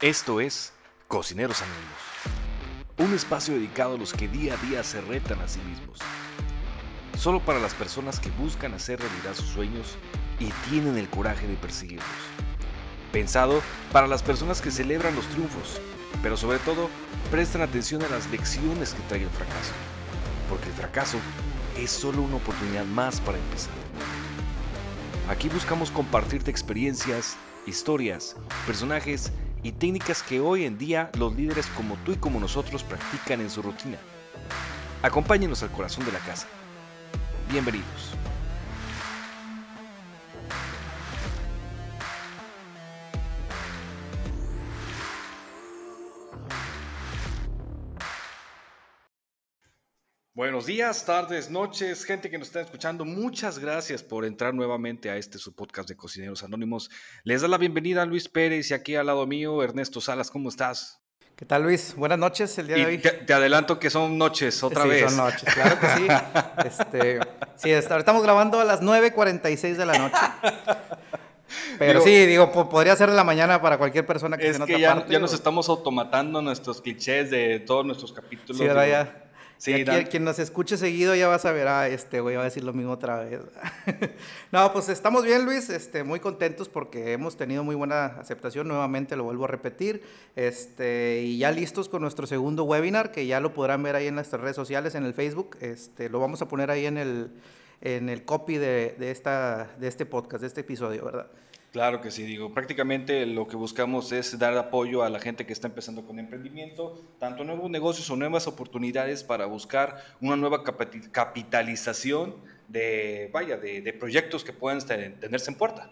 Esto es Cocineros Anónimos, un espacio dedicado a los que día a día se retan a sí mismos. Solo para las personas que buscan hacer realidad sus sueños y tienen el coraje de perseguirlos. Pensado para las personas que celebran los triunfos, pero sobre todo prestan atención a las lecciones que trae el fracaso. Porque el fracaso es solo una oportunidad más para empezar. Aquí buscamos compartirte experiencias, historias, personajes y técnicas que hoy en día los líderes como tú y como nosotros practican en su rutina. Acompáñenos al corazón de la casa. Bienvenidos. Buenos días, tardes, noches, gente que nos está escuchando. Muchas gracias por entrar nuevamente a este su podcast de Cocineros Anónimos. Les da la bienvenida a Luis Pérez y aquí al lado mío Ernesto Salas. ¿Cómo estás? ¿Qué tal, Luis? Buenas noches el día de hoy. Te, adelanto que son noches, otra sí, vez. Son noches, claro que sí. este, sí, estamos grabando a las 9.46 de la noche. Pero sí, digo, podría ser de la mañana para cualquier persona que es se en que otra ya, parte. ya nos estamos automatando nuestros clichés de todos nuestros capítulos. Sí, ahora ya. Sí, aquí, quien nos escuche seguido ya va a saber, ah, este güey va a decir lo mismo otra vez. no, pues estamos bien, Luis, este, muy contentos porque hemos tenido muy buena aceptación, nuevamente lo vuelvo a repetir, este, y ya listos con nuestro segundo webinar, que ya lo podrán ver ahí en nuestras redes sociales, en el Facebook, este, lo vamos a poner ahí en el, en el copy de, de, esta, de este podcast, de este episodio, ¿verdad? Claro que sí, digo, prácticamente lo que buscamos es dar apoyo a la gente que está empezando con emprendimiento, tanto nuevos negocios o nuevas oportunidades para buscar una nueva capitalización de, vaya, de, de proyectos que puedan tener- tenerse en puerta.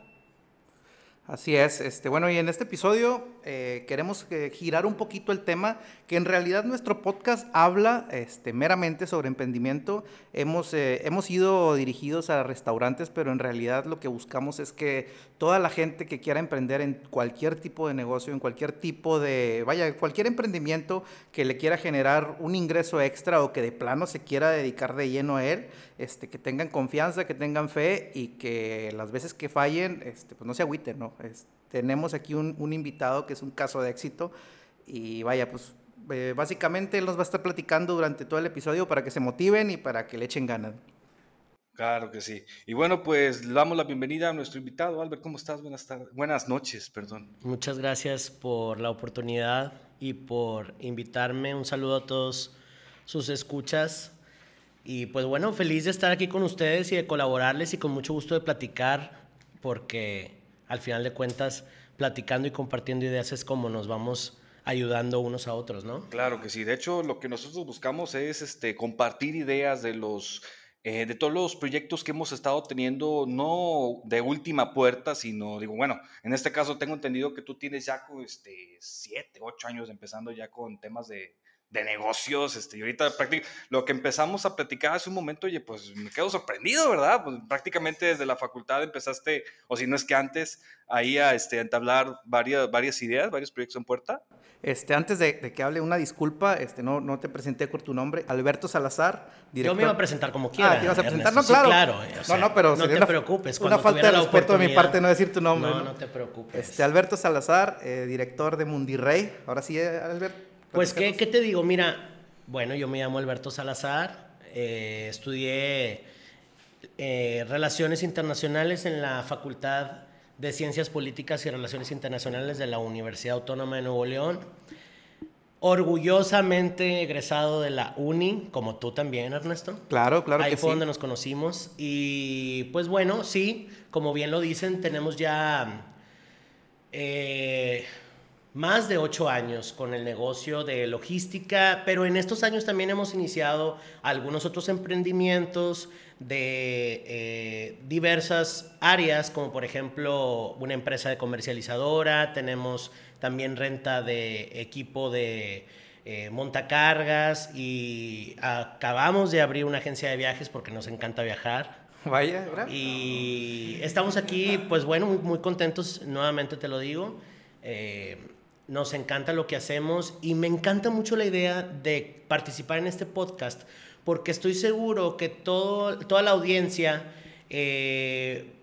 Así es, este, bueno, y en este episodio eh, queremos eh, girar un poquito el tema, que en realidad nuestro podcast habla este, meramente sobre emprendimiento. Hemos, eh, hemos ido dirigidos a restaurantes, pero en realidad lo que buscamos es que toda la gente que quiera emprender en cualquier tipo de negocio, en cualquier tipo de, vaya, cualquier emprendimiento que le quiera generar un ingreso extra o que de plano se quiera dedicar de lleno a él, este, que tengan confianza, que tengan fe y que las veces que fallen, este, pues no se agüiten, ¿no? Es- tenemos aquí un, un invitado que es un caso de éxito y vaya, pues eh, básicamente él nos va a estar platicando durante todo el episodio para que se motiven y para que le echen ganas. Claro que sí. Y bueno, pues le damos la bienvenida a nuestro invitado. Albert, ¿cómo estás? Buenas tardes. Buenas noches, perdón. Muchas gracias por la oportunidad y por invitarme. Un saludo a todos sus escuchas. Y pues bueno, feliz de estar aquí con ustedes y de colaborarles y con mucho gusto de platicar, porque al final de cuentas, platicando y compartiendo ideas es como nos vamos ayudando unos a otros, ¿no? Claro que sí. De hecho, lo que nosotros buscamos es este, compartir ideas de los eh, de todos los proyectos que hemos estado teniendo, no de última puerta, sino, digo, bueno, en este caso tengo entendido que tú tienes ya este, siete, ocho años empezando ya con temas de, de negocios, este, y ahorita lo que empezamos a platicar hace un momento, oye, pues me quedo sorprendido, ¿verdad? Pues prácticamente desde la facultad empezaste, o si no es que antes, ahí a este, a entablar varias, varias ideas, varios proyectos en puerta. Este, antes de, de que hable, una disculpa, este, no, no te presenté por tu nombre, Alberto Salazar, Yo me iba a presentar como quiera. Ah, te ibas a presentar, Ernesto. no, Sí, claro. eh, o no, sea, no, pero no te una- preocupes. Una falta de respeto de mi parte no decir tu nombre. No, no te preocupes. Este, Alberto Salazar, eh, director de Mundirrey. Ahora sí, eh, Albert. Pues, ¿qué. ¿qué te digo? Mira, bueno, yo me llamo Alberto Salazar, eh, estudié eh, Relaciones Internacionales en la Facultad de Ciencias Políticas y Relaciones Internacionales de la Universidad Autónoma de Nuevo León. Orgullosamente egresado de la UNI, como tú también, Ernesto. Claro, claro Ahí que fue sí. donde nos conocimos. Y pues bueno, sí, como bien lo dicen, tenemos ya eh, más de ocho años con el negocio de logística, pero en estos años también hemos iniciado algunos otros emprendimientos de eh, diversas áreas, como por ejemplo una empresa de comercializadora, tenemos también renta de equipo de eh, montacargas y acabamos de abrir una agencia de viajes porque nos encanta viajar. Vaya, ¿verdad? Y estamos aquí, pues bueno, muy, muy contentos, nuevamente te lo digo. Eh, nos encanta lo que hacemos y me encanta mucho la idea de participar en este podcast porque estoy seguro que toda la audiencia eh,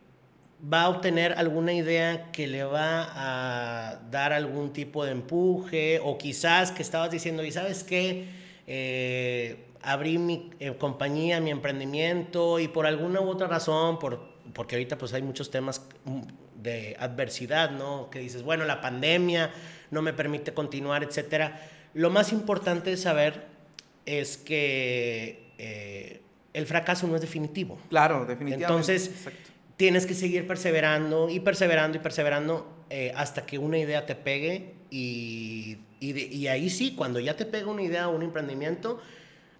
va a obtener alguna idea que le va a dar algún tipo de empuje o quizás que estabas diciendo, y sabes qué, eh, abrí mi eh, compañía, mi emprendimiento y por alguna u otra razón, por, porque ahorita pues hay muchos temas mm, de adversidad, ¿no? Que dices, bueno, la pandemia no me permite continuar, etcétera. Lo más importante de saber es que eh, el fracaso no es definitivo. Claro, definitivamente. Entonces, tienes que seguir perseverando y perseverando y perseverando eh, hasta que una idea te pegue y, y, ahí sí, cuando ya te pega una idea o un emprendimiento,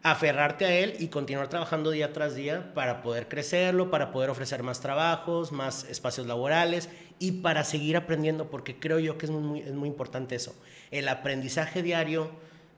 aferrarte a él y continuar trabajando día tras día para poder crecerlo, para poder ofrecer más trabajos, más espacios laborales y para seguir aprendiendo, porque creo yo que es muy, es muy importante eso. El aprendizaje diario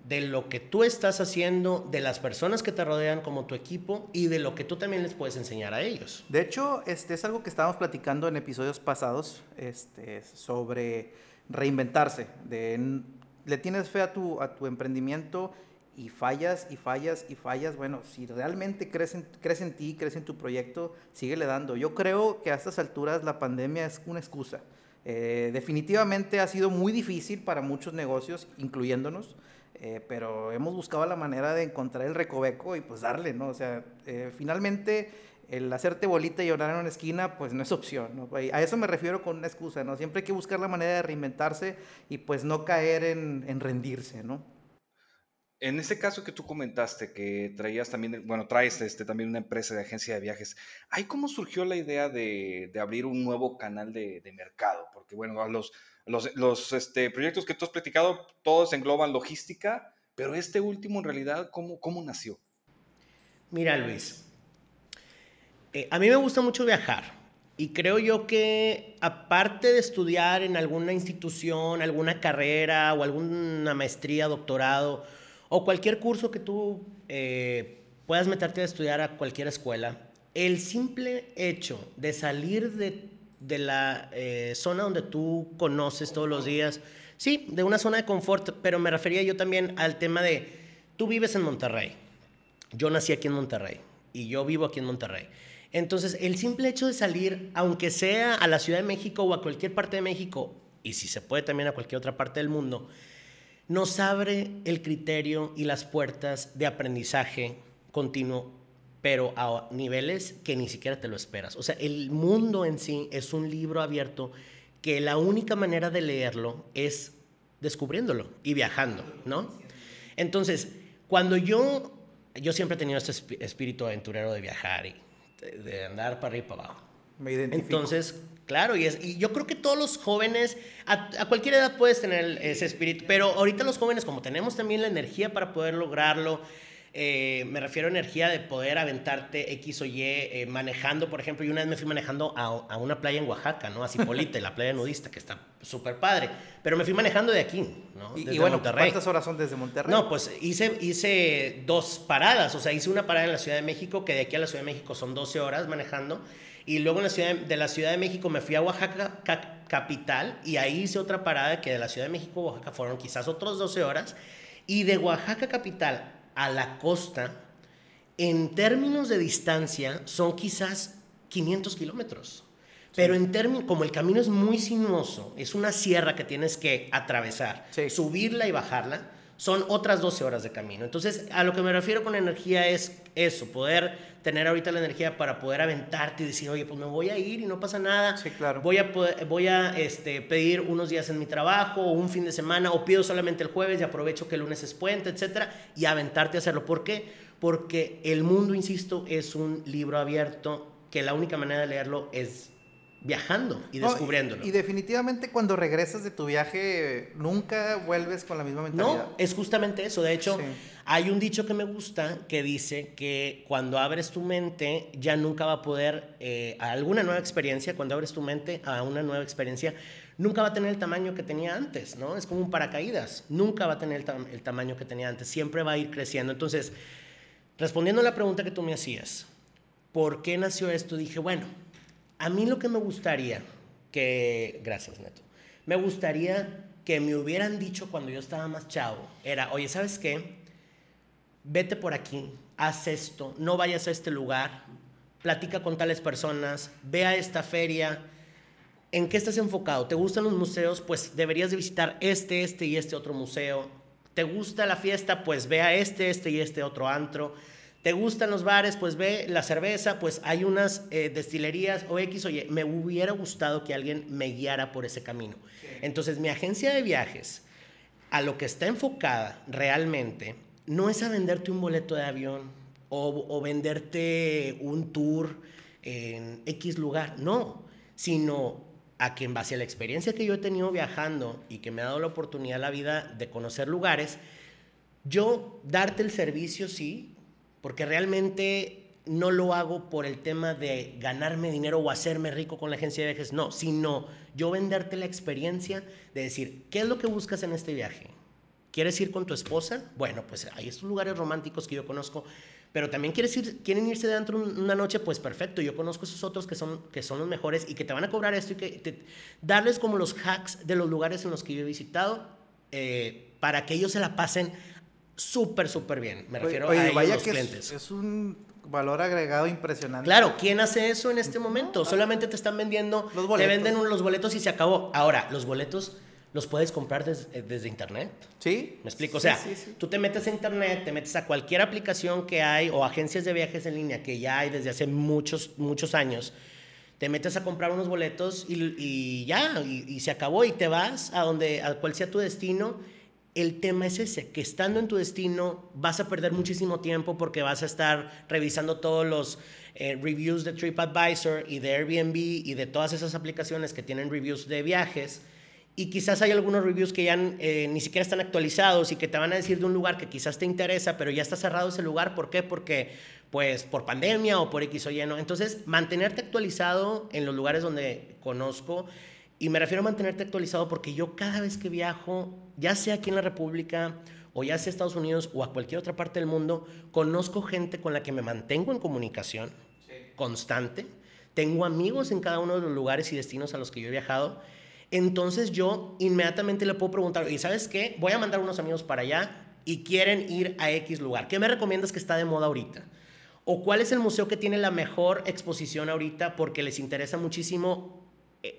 de lo que tú estás haciendo, de las personas que te rodean como tu equipo y de lo que tú también les puedes enseñar a ellos. De hecho, este es algo que estábamos platicando en episodios pasados este, sobre reinventarse. De, le tienes fe a tu, a tu emprendimiento y fallas y fallas y fallas. Bueno, si realmente crees en, crees en ti, crees en tu proyecto, síguele dando. Yo creo que a estas alturas la pandemia es una excusa. Eh, definitivamente ha sido muy difícil para muchos negocios, incluyéndonos. Eh, pero hemos buscado la manera de encontrar el recoveco y pues darle, ¿no? O sea, eh, finalmente el hacerte bolita y llorar en una esquina, pues no es opción, ¿no? A eso me refiero con una excusa, ¿no? Siempre hay que buscar la manera de reinventarse y pues no caer en, en rendirse, ¿no? En ese caso que tú comentaste, que traías también, bueno, traes este, también una empresa de agencia de viajes, ¿ahí cómo surgió la idea de, abrir un nuevo canal de, mercado? Porque, bueno, los, este, proyectos que tú has platicado, todos engloban logística, pero este último en realidad, ¿cómo, cómo nació? Mira, Luis, eh, a mí me gusta mucho viajar y creo yo que aparte de estudiar en alguna institución, alguna carrera o alguna maestría, doctorado o cualquier curso que tú eh, puedas meterte a estudiar a cualquier escuela, el simple hecho de salir de la eh, zona donde tú conoces todos los días. Sí, de una zona de confort, pero me refería yo también al tema de, tú vives en Monterrey, yo nací aquí en Monterrey y yo vivo aquí en Monterrey. Entonces, el simple hecho de salir, aunque sea a la Ciudad de México o a cualquier parte de México, y si se puede también a cualquier otra parte del mundo, nos abre el criterio y las puertas de aprendizaje continuo pero a niveles que ni siquiera te lo esperas. O sea, el mundo en sí es un libro abierto que la única manera de leerlo es descubriéndolo y viajando, ¿no? Entonces, cuando yo, yo siempre he tenido este espíritu aventurero de viajar y de, andar para arriba y para abajo. Me identifico. Entonces, claro, y, es, y yo creo que todos los jóvenes, a, a, cualquier edad puedes tener ese espíritu, pero ahorita los jóvenes, como tenemos también la energía para poder lograrlo, eh, me refiero a energía de poder aventarte X o Y eh, manejando, por ejemplo, y una vez me fui manejando a, una playa en Oaxaca, ¿no? A Cipolite, la playa nudista, que está súper padre, pero me fui manejando de aquí, ¿no? y, bueno, ¿cuántas horas son desde Monterrey? No, pues hice, hice dos paradas, o sea, hice una parada en la Ciudad de México, que de aquí a la Ciudad de México son 12 horas manejando, y luego en la ciudad de, la Ciudad de México me fui a Oaxaca capital, y ahí hice otra parada que de la Ciudad de México a Oaxaca fueron quizás otros 12 horas, y de Oaxaca capital a la costa, en términos de distancia, son quizás 500 kilómetros. Pero en términos, como el camino es muy sinuoso, es una sierra que tienes que atravesar, subirla y bajarla, son otras 12 horas de camino. Entonces, a lo que me refiero con energía es eso, poder tener ahorita la energía para poder aventarte y decir, oye, pues me voy a ir y no pasa nada. Sí, claro. Voy a, voy a este, pedir unos días en mi trabajo o un fin de semana o pido solamente el jueves y aprovecho que el lunes es puente, etcétera, y aventarte a hacerlo. ¿Por qué? Porque el mundo, insisto, es un libro abierto que la única manera de leerlo es viajando y descubriéndolo. y, definitivamente cuando regresas de tu viaje nunca vuelves con la misma mentalidad. No, es justamente eso. De hecho, hay un dicho que me gusta que dice que cuando abres tu mente ya nunca va a poder, eh, a alguna nueva experiencia, cuando abres tu mente a una nueva experiencia, nunca va a tener el tamaño que tenía antes, ¿no? Es como un paracaídas. Nunca va a tener el, el tamaño que tenía antes. Siempre va a ir creciendo. Entonces, respondiendo a la pregunta que tú me hacías, ¿por qué nació esto? Dije, bueno, a mí lo que me gustaría que, gracias Neto, me gustaría que me hubieran dicho cuando yo estaba más chavo, era, oye, ¿sabes qué? Vete por aquí, haz esto, no vayas a este lugar, platica con tales personas, ve a esta feria. ¿En qué estás enfocado? ¿Te gustan los museos? Pues deberías de visitar este, este y este otro museo. ¿Te gusta la fiesta? Pues ve a este, este y este otro antro. ¿Te gustan los bares? Pues ve la cerveza, pues hay unas eh, destilerías o X, oye, me hubiera gustado que alguien me guiara por ese camino. Entonces, mi agencia de viajes, a lo que está enfocada realmente, no es a venderte un boleto de avión o, o venderte un tour en X lugar, no, sino a que en base a la experiencia que yo he tenido viajando y que me ha dado la oportunidad la vida de conocer lugares, yo darte el servicio, sí, porque realmente no lo hago por el tema de ganarme dinero o hacerme rico con la agencia de viajes, no, sino yo venderte la experiencia de decir, ¿qué es lo que buscas en este viaje? ¿Quieres ir con tu esposa? Bueno, pues hay estos lugares románticos que yo conozco, pero también quieres ir, quieren irse de dentro una noche, pues perfecto, yo conozco esos otros que son, que son los mejores y que te van a cobrar esto y que darles como los hacks de los lugares en los que yo he visitado eh, para que ellos se la pasen súper, súper bien. Me refiero a ellos, vaya los que clientes. Es, un valor agregado impresionante. Claro, ¿quién hace eso en este momento? Solamente te están vendiendo, los boletos. te venden los boletos y se acabó. Ahora, los boletos los puedes comprar eh, desde internet. Sí. ¿Me explico? o sea, tú te metes a internet, te metes a cualquier aplicación que hay o agencias de viajes en línea que ya hay desde hace muchos, muchos años. Te metes a comprar unos boletos y, ya, y, y, se acabó y te vas a donde, a cual sea tu destino el tema es ese, que estando en tu destino vas a perder muchísimo tiempo porque vas a estar revisando todos los eh, reviews de TripAdvisor y de Airbnb y de todas esas aplicaciones que tienen reviews de viajes. Y quizás hay algunos reviews que ya eh, ni siquiera están actualizados y que te van a decir de un lugar que quizás te interesa, pero ya está cerrado ese lugar. ¿Por qué? Porque, pues, por pandemia o por X o Y. Entonces, mantenerte actualizado en los lugares donde conozco y me refiero a mantenerte actualizado porque yo cada vez que viajo, ya sea aquí en la República o ya sea Estados Unidos o a cualquier otra parte del mundo, conozco gente con la que me mantengo en comunicación constante. Tengo amigos en cada uno de los lugares y destinos a los que yo he viajado. Entonces yo inmediatamente le puedo preguntar, ¿y sabes qué? Voy a mandar unos amigos para allá y quieren ir a X lugar. ¿Qué me recomiendas que está de moda ahorita? ¿O cuál es el museo que tiene la mejor exposición ahorita porque les interesa muchísimo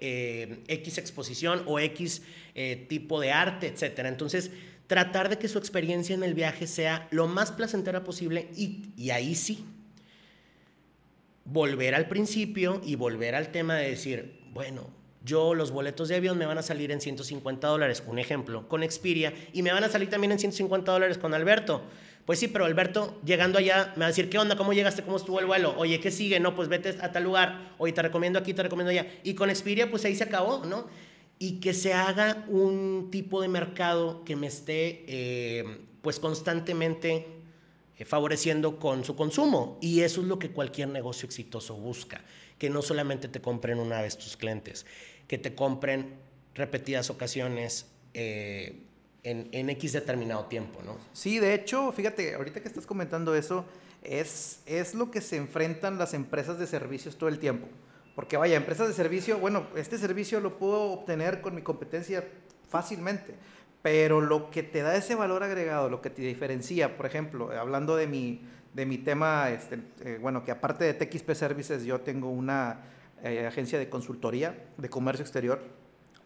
eh, X exposición o X eh, tipo de arte, etc. Entonces, tratar de que su experiencia en el viaje sea lo más placentera posible y, y ahí sí, volver al principio y volver al tema de decir, bueno, yo los boletos de avión me van a salir en 150 dólares, un ejemplo, con Expedia, y me van a salir también en 150 dólares con Alberto. Pues sí, pero Alberto, llegando allá, me va a decir, ¿qué onda? ¿Cómo llegaste? ¿Cómo estuvo el vuelo? Oye, ¿qué sigue? No, pues vete a tal lugar. Oye, te recomiendo aquí, te recomiendo allá. Y con Expedia, pues ahí se acabó, ¿no? Y que se haga un tipo de mercado que me esté, eh, pues constantemente eh, favoreciendo con su consumo. Y eso es lo que cualquier negocio exitoso busca. Que no solamente te compren una vez tus clientes, que te compren repetidas ocasiones. Eh, en, X determinado tiempo, ¿no? Sí, de hecho, fíjate, ahorita que estás comentando eso, es, es lo que se enfrentan las empresas de servicios todo el tiempo. Porque vaya, empresas de servicio, bueno, este servicio lo puedo obtener con mi competencia fácilmente, pero lo que te da ese valor agregado, lo que te diferencia, por ejemplo, hablando de mi, de mi tema, este, eh, bueno, que aparte de TXP Services yo tengo una eh, agencia de consultoría de comercio exterior,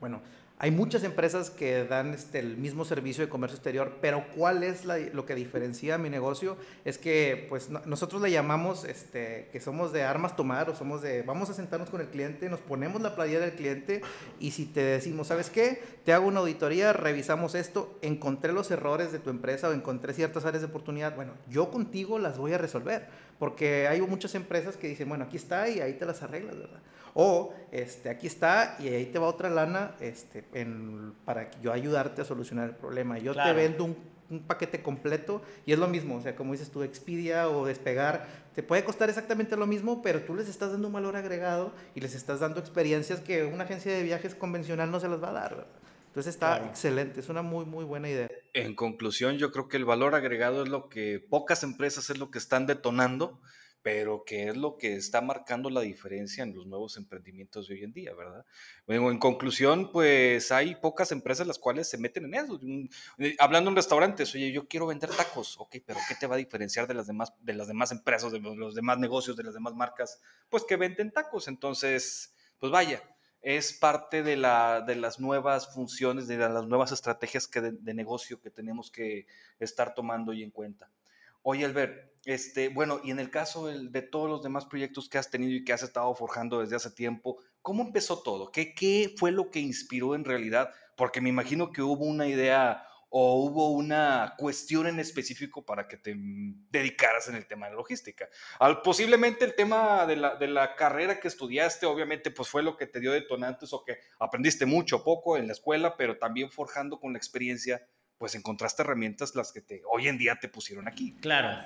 bueno, hay muchas empresas que dan este, el mismo servicio de comercio exterior, pero ¿cuál es lo que diferencia mi negocio? Es que pues nosotros le llamamos este, que somos de armas tomar o somos de vamos a sentarnos con el cliente, nos ponemos la playera del cliente y si te decimos, ¿sabes qué? Te hago una auditoría, revisamos esto, encontré los errores de tu empresa o encontré ciertas áreas de oportunidad, bueno, yo contigo las voy a resolver, porque hay muchas empresas que dicen, bueno, aquí está y ahí te las arreglas, ¿verdad? O este, aquí está y ahí te va otra lana este, en, para yo ayudarte a solucionar el problema. Yo te vendo un, un, paquete completo y es lo mismo. O sea, como dices tú, Expedia o Despegar, te puede costar exactamente lo mismo, pero tú les estás dando un valor agregado y les estás dando experiencias que una agencia de viajes convencional no se las va a dar. Entonces está excelente, es una muy, muy buena idea. En conclusión, yo creo que el valor agregado es lo que pocas empresas es lo que están detonando pero que es lo que está marcando la diferencia en los nuevos emprendimientos de hoy en día, ¿verdad? Bueno, en conclusión, pues hay pocas empresas las cuales se meten en eso. Eh, hablando en restaurantes, oye, yo quiero vender tacos, ok, pero ¿qué te va a diferenciar de las demás, de las demás empresas, de los demás negocios, de las demás marcas? Pues que venden tacos. Entonces, pues vaya, es parte de, la, de las nuevas funciones, de las nuevas estrategias que de, negocio que tenemos que estar tomando hoy en cuenta. Oye, Albert, este, bueno, y en el caso de, todos los demás proyectos que has tenido y que has estado forjando desde hace tiempo, ¿cómo empezó todo? ¿Qué, ¿Qué fue lo que inspiró en realidad? Porque me imagino que hubo una idea o hubo una cuestión en específico para que te dedicaras en el tema de logística. Al, posiblemente el tema de la, de la, carrera que estudiaste, obviamente, pues fue lo que te dio detonantes o que aprendiste mucho o poco en la escuela, pero también forjando con la experiencia, pues encontraste herramientas las que te, hoy en día te pusieron aquí. Claro.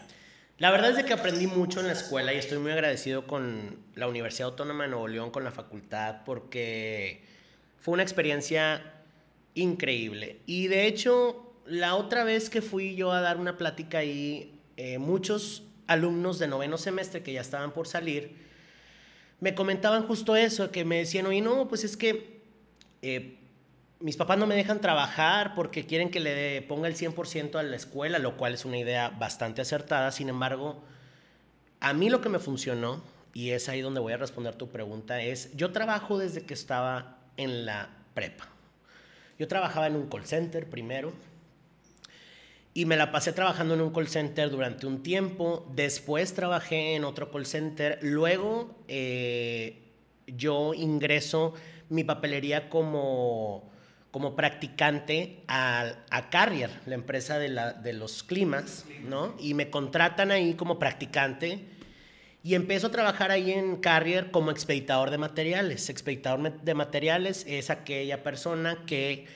La verdad es que aprendí mucho en la escuela y estoy muy agradecido con la Universidad Autónoma de Nuevo León, con la facultad, porque fue una experiencia increíble. Y de hecho, la otra vez que fui yo a dar una plática ahí, eh, muchos alumnos de noveno semestre que ya estaban por salir, me comentaban justo eso, que me decían, oye, no, pues es que eh, mis papás no me dejan trabajar porque quieren que le ponga el 100% a la escuela, lo cual es una idea bastante acertada. Sin embargo, a mí lo que me funcionó, y es ahí donde voy a responder tu pregunta, es, yo trabajo desde que estaba en la prepa. Yo trabajaba en un call center primero y me la pasé trabajando en un call center durante un tiempo. Después trabajé en otro call center. Luego eh, yo ingreso mi papelería como, como practicante a, a Carrier, la empresa de, la, de los climas, ¿no? Y me contratan ahí como practicante y empiezo a trabajar ahí en Carrier como expeditador de materiales. Expeditador de materiales es aquella persona que,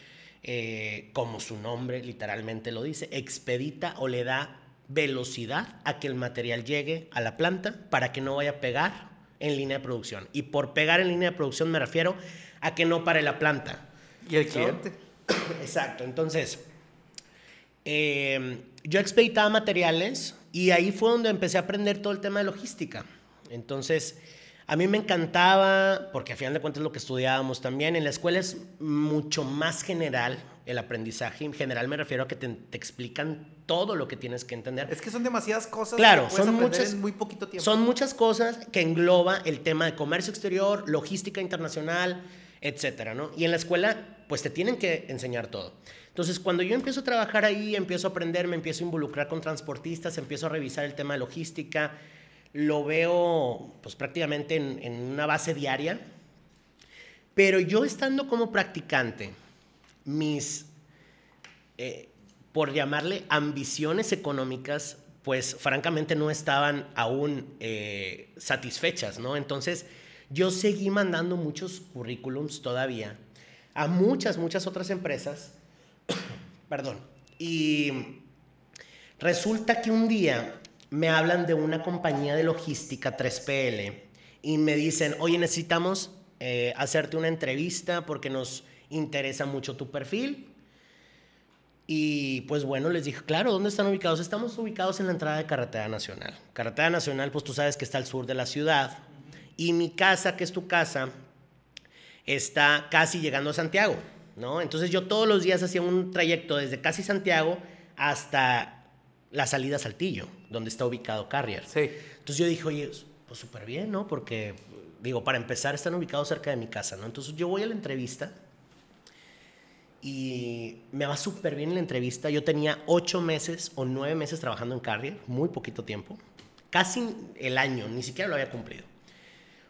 eh, como su nombre literalmente lo dice, expedita o le da velocidad a que el material llegue a la planta para que no vaya a pegar en línea de producción. Y por pegar en línea de producción me refiero a que no pare la planta. ¿Y el cliente? Exacto. Entonces, eh, yo expeditaba materiales y ahí fue donde empecé a aprender todo el tema de logística. Entonces, a mí me encantaba, porque a final de cuentas es lo que estudiábamos también. En la escuela es mucho más general el aprendizaje. En general me refiero a que te, explican todo lo que tienes que entender. Es que son demasiadas cosas claro, que son muchas, en muy poquito tiempo. Son muchas cosas que engloba el tema de comercio exterior, logística internacional, etcétera, ¿no? Y en la escuela, pues te tienen que enseñar todo. Entonces, cuando yo empiezo a trabajar ahí, empiezo a aprender, me empiezo a involucrar con transportistas, empiezo a revisar el tema de logística, lo veo pues prácticamente en, una base diaria, pero yo estando como practicante, mis, eh, por llamarle ambiciones económicas, pues francamente no estaban aún eh, satisfechas, ¿no? Entonces, yo seguí mandando muchos currículums todavía a muchas, muchas otras empresas Perdón. Y resulta que un día me hablan de una compañía de logística 3PL y me dicen, oye, necesitamos eh, hacerte una entrevista porque nos interesa mucho tu perfil. Y pues bueno, les dije, claro, ¿dónde están ubicados? Estamos ubicados en la entrada de Carretera Nacional. Carretera Nacional, pues tú sabes que está al sur de la ciudad. Y mi casa, que es tu casa, está casi llegando a Santiago. ¿No? Entonces yo todos los días hacía un trayecto desde casi Santiago hasta la salida a Saltillo, donde está ubicado Carrier. Sí. Entonces yo dije, oye, pues súper bien, ¿no? Porque, digo, para empezar, están ubicados cerca de mi casa, ¿no? Entonces yo voy a la entrevista y me va súper bien la entrevista. Yo tenía ocho meses o nueve meses trabajando en Carrier, muy poquito tiempo, casi el año, ni siquiera lo había cumplido.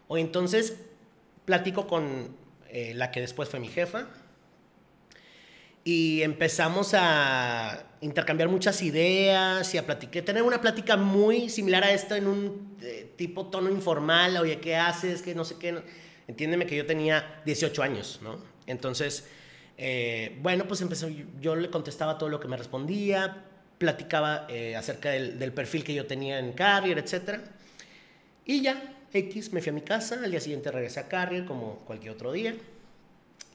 O entonces platico con eh, la que después fue mi jefa, y empezamos a intercambiar muchas ideas y a platicar, tener una plática muy similar a esta en un eh, tipo tono informal, oye, ¿qué haces? Que no sé qué. Entiéndeme que yo tenía 18 años, ¿no? Entonces, eh, bueno, pues empezó, yo le contestaba todo lo que me respondía, platicaba eh, acerca del, del, perfil que yo tenía en Carrier, etc. Y ya, X, me fui a mi casa, al día siguiente regresé a Carrier como cualquier otro día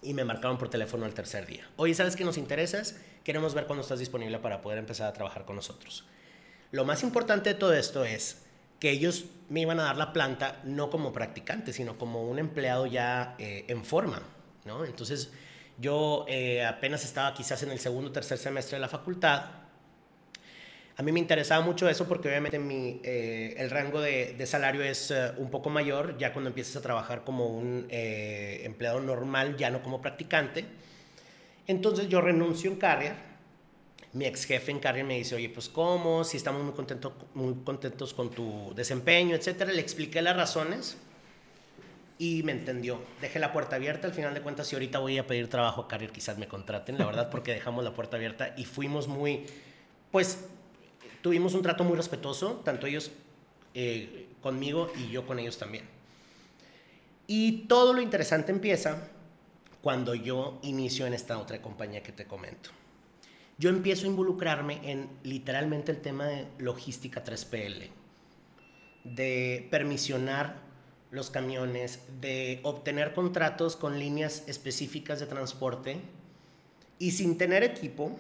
y me marcaron por teléfono el tercer día. Oye, ¿sabes qué nos interesas? Queremos ver cuándo estás disponible para poder empezar a trabajar con nosotros. Lo más importante de todo esto es que ellos me iban a dar la planta no como practicante, sino como un empleado ya eh, en forma, ¿no? Entonces yo eh, apenas estaba quizás en el segundo o tercer semestre de la facultad. A mí me interesaba mucho eso porque obviamente mi, eh, el rango de, salario es un poco mayor ya cuando empiezas a trabajar como un empleado normal, ya no como practicante. Entonces yo renuncio en Carrier mi ex jefe en Carrier me dice, oye, pues cómo, si estamos muy, contentos muy contentos con tu desempeño, etcétera. Le expliqué las razones y me entendió. Dejé la puerta abierta, al final de cuentas, si ahorita voy a pedir trabajo a Carrier, quizás me contraten, la verdad, porque dejamos la puerta abierta y fuimos muy, pues, tuvimos un trato muy respetuoso, tanto ellos eh, conmigo y yo con ellos también. Y todo lo interesante empieza cuando yo inicio en esta otra compañía que te comento yo empiezo a involucrarme en literalmente el tema de logística 3PL, de permisionar los camiones, de obtener contratos con líneas específicas de transporte y sin tener equipo,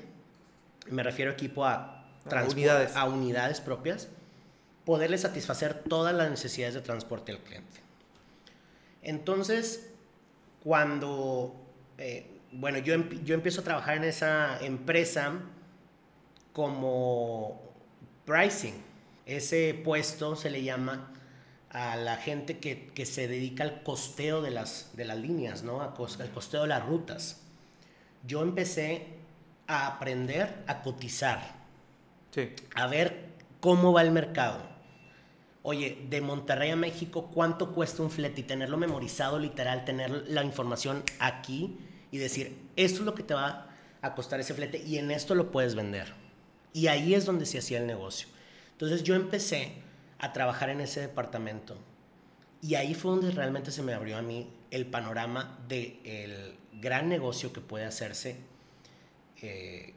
me refiero equipo a, unidades. a unidades propias, poderle satisfacer todas las necesidades de transporte al cliente. Entonces, cuando eh, bueno, yo, yo empiezo a trabajar en esa empresa como pricing. Ese puesto se le llama a la gente que, que se dedica al costeo de las, de las líneas, ¿no? al costeo de las rutas. Yo empecé a aprender a cotizar, sí. a ver cómo va el mercado. Oye, de Monterrey a México, ¿cuánto cuesta un flete? Y tenerlo memorizado, literal, tener la información aquí y decir, esto es lo que te va a costar ese flete y en esto lo puedes vender. Y ahí es donde se hacía el negocio. Entonces yo empecé a trabajar en ese departamento y ahí fue donde realmente se me abrió a mí el panorama del el gran negocio que puede hacerse eh,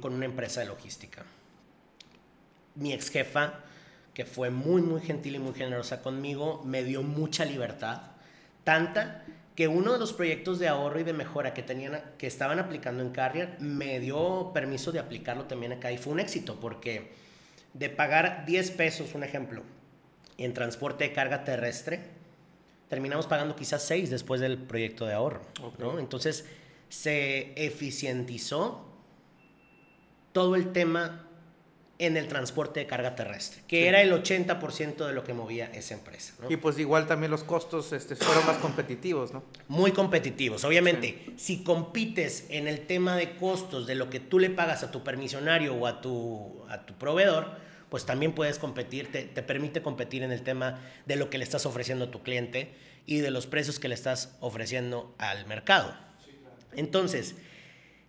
con una empresa de logística. Mi ex jefa, que fue muy, muy gentil y muy generosa conmigo, me dio mucha libertad, tanta que uno de los proyectos de ahorro y de mejora que, tenían, que estaban aplicando en Carrier me dio permiso de aplicarlo también acá y fue un éxito porque de pagar 10 pesos, un ejemplo, en transporte de carga terrestre, terminamos pagando quizás 6 después del proyecto de ahorro. Entonces se eficientizó todo el tema en el transporte de carga terrestre, que era el 80% de lo que movía esa empresa. Y pues igual también los costos este, fueron más competitivos, ¿no? Muy competitivos. Obviamente, si compites en el tema de costos de lo que tú le pagas a tu permisionario o a tu, a tu proveedor, pues también puedes competir, te, te permite competir en el tema de lo que le estás ofreciendo a tu cliente y de los precios que le estás ofreciendo al mercado. Entonces,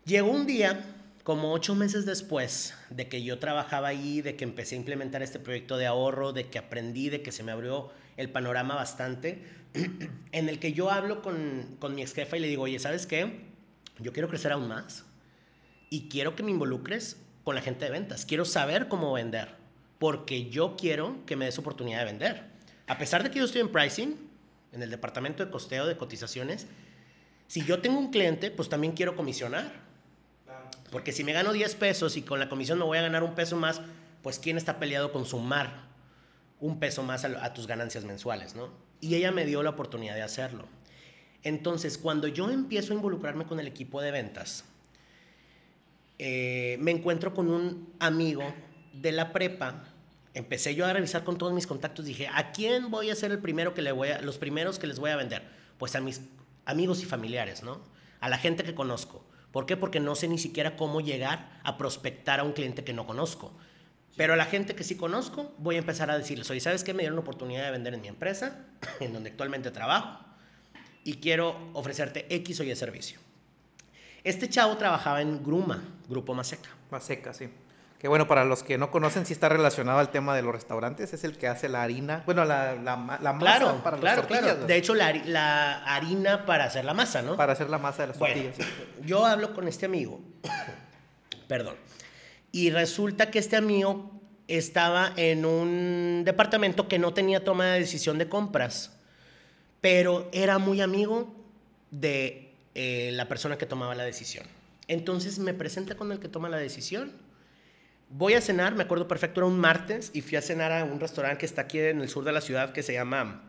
llegó un día como ocho meses después de que yo trabajaba ahí, de que empecé a implementar este proyecto de ahorro, de que aprendí, de que se me abrió el panorama bastante, en el que yo hablo con, con mi ex jefa y le digo, oye, ¿sabes qué? Yo quiero crecer aún más y quiero que me involucres con la gente de ventas. Quiero saber cómo vender, porque yo quiero que me des oportunidad de vender. A pesar de que yo estoy en pricing, en el departamento de costeo de cotizaciones, si yo tengo un cliente, pues también quiero comisionar. Porque si me gano 10 pesos y con la comisión me voy a ganar un peso más, pues ¿quién está peleado con sumar un peso más a, tus ganancias mensuales, no? Y ella me dio la oportunidad de hacerlo. Entonces, cuando yo empiezo a involucrarme con el equipo de ventas, eh, me encuentro con un amigo de la prepa. Empecé yo a revisar con todos mis contactos. Dije, ¿a quién voy a ser el primero que le voy a, los primeros que les voy a vender? Pues a mis amigos y familiares, ¿no? A la gente que conozco. ¿Por qué? Porque no sé ni siquiera cómo llegar a prospectar a un cliente que no conozco. Pero a la gente que sí conozco, voy a empezar a decirles, oye, ¿sabes qué? Me dieron la oportunidad de vender en mi empresa, en donde actualmente trabajo, y quiero ofrecerte X o Y servicio. Este chavo trabajaba en Gruma, Grupo Maseca. Maseca, sí. Que bueno, para los que no conocen, sí está relacionado al tema de los restaurantes, es el que hace la harina, bueno, la, la, la masa claro, para claro, las tortillas. Claro. De hecho, la, la, harina para hacer la masa, ¿no? Para hacer la masa de las tortillas. Yo hablo con este amigo, perdón, y resulta que este amigo estaba en un departamento que no tenía toma de decisión de compras, pero era muy amigo de eh, la persona que tomaba la decisión. Entonces me presenta con el que toma la decisión voy a cenar, me acuerdo perfecto, era un martes y fui a cenar a un restaurante que está aquí en el sur de la ciudad que se llama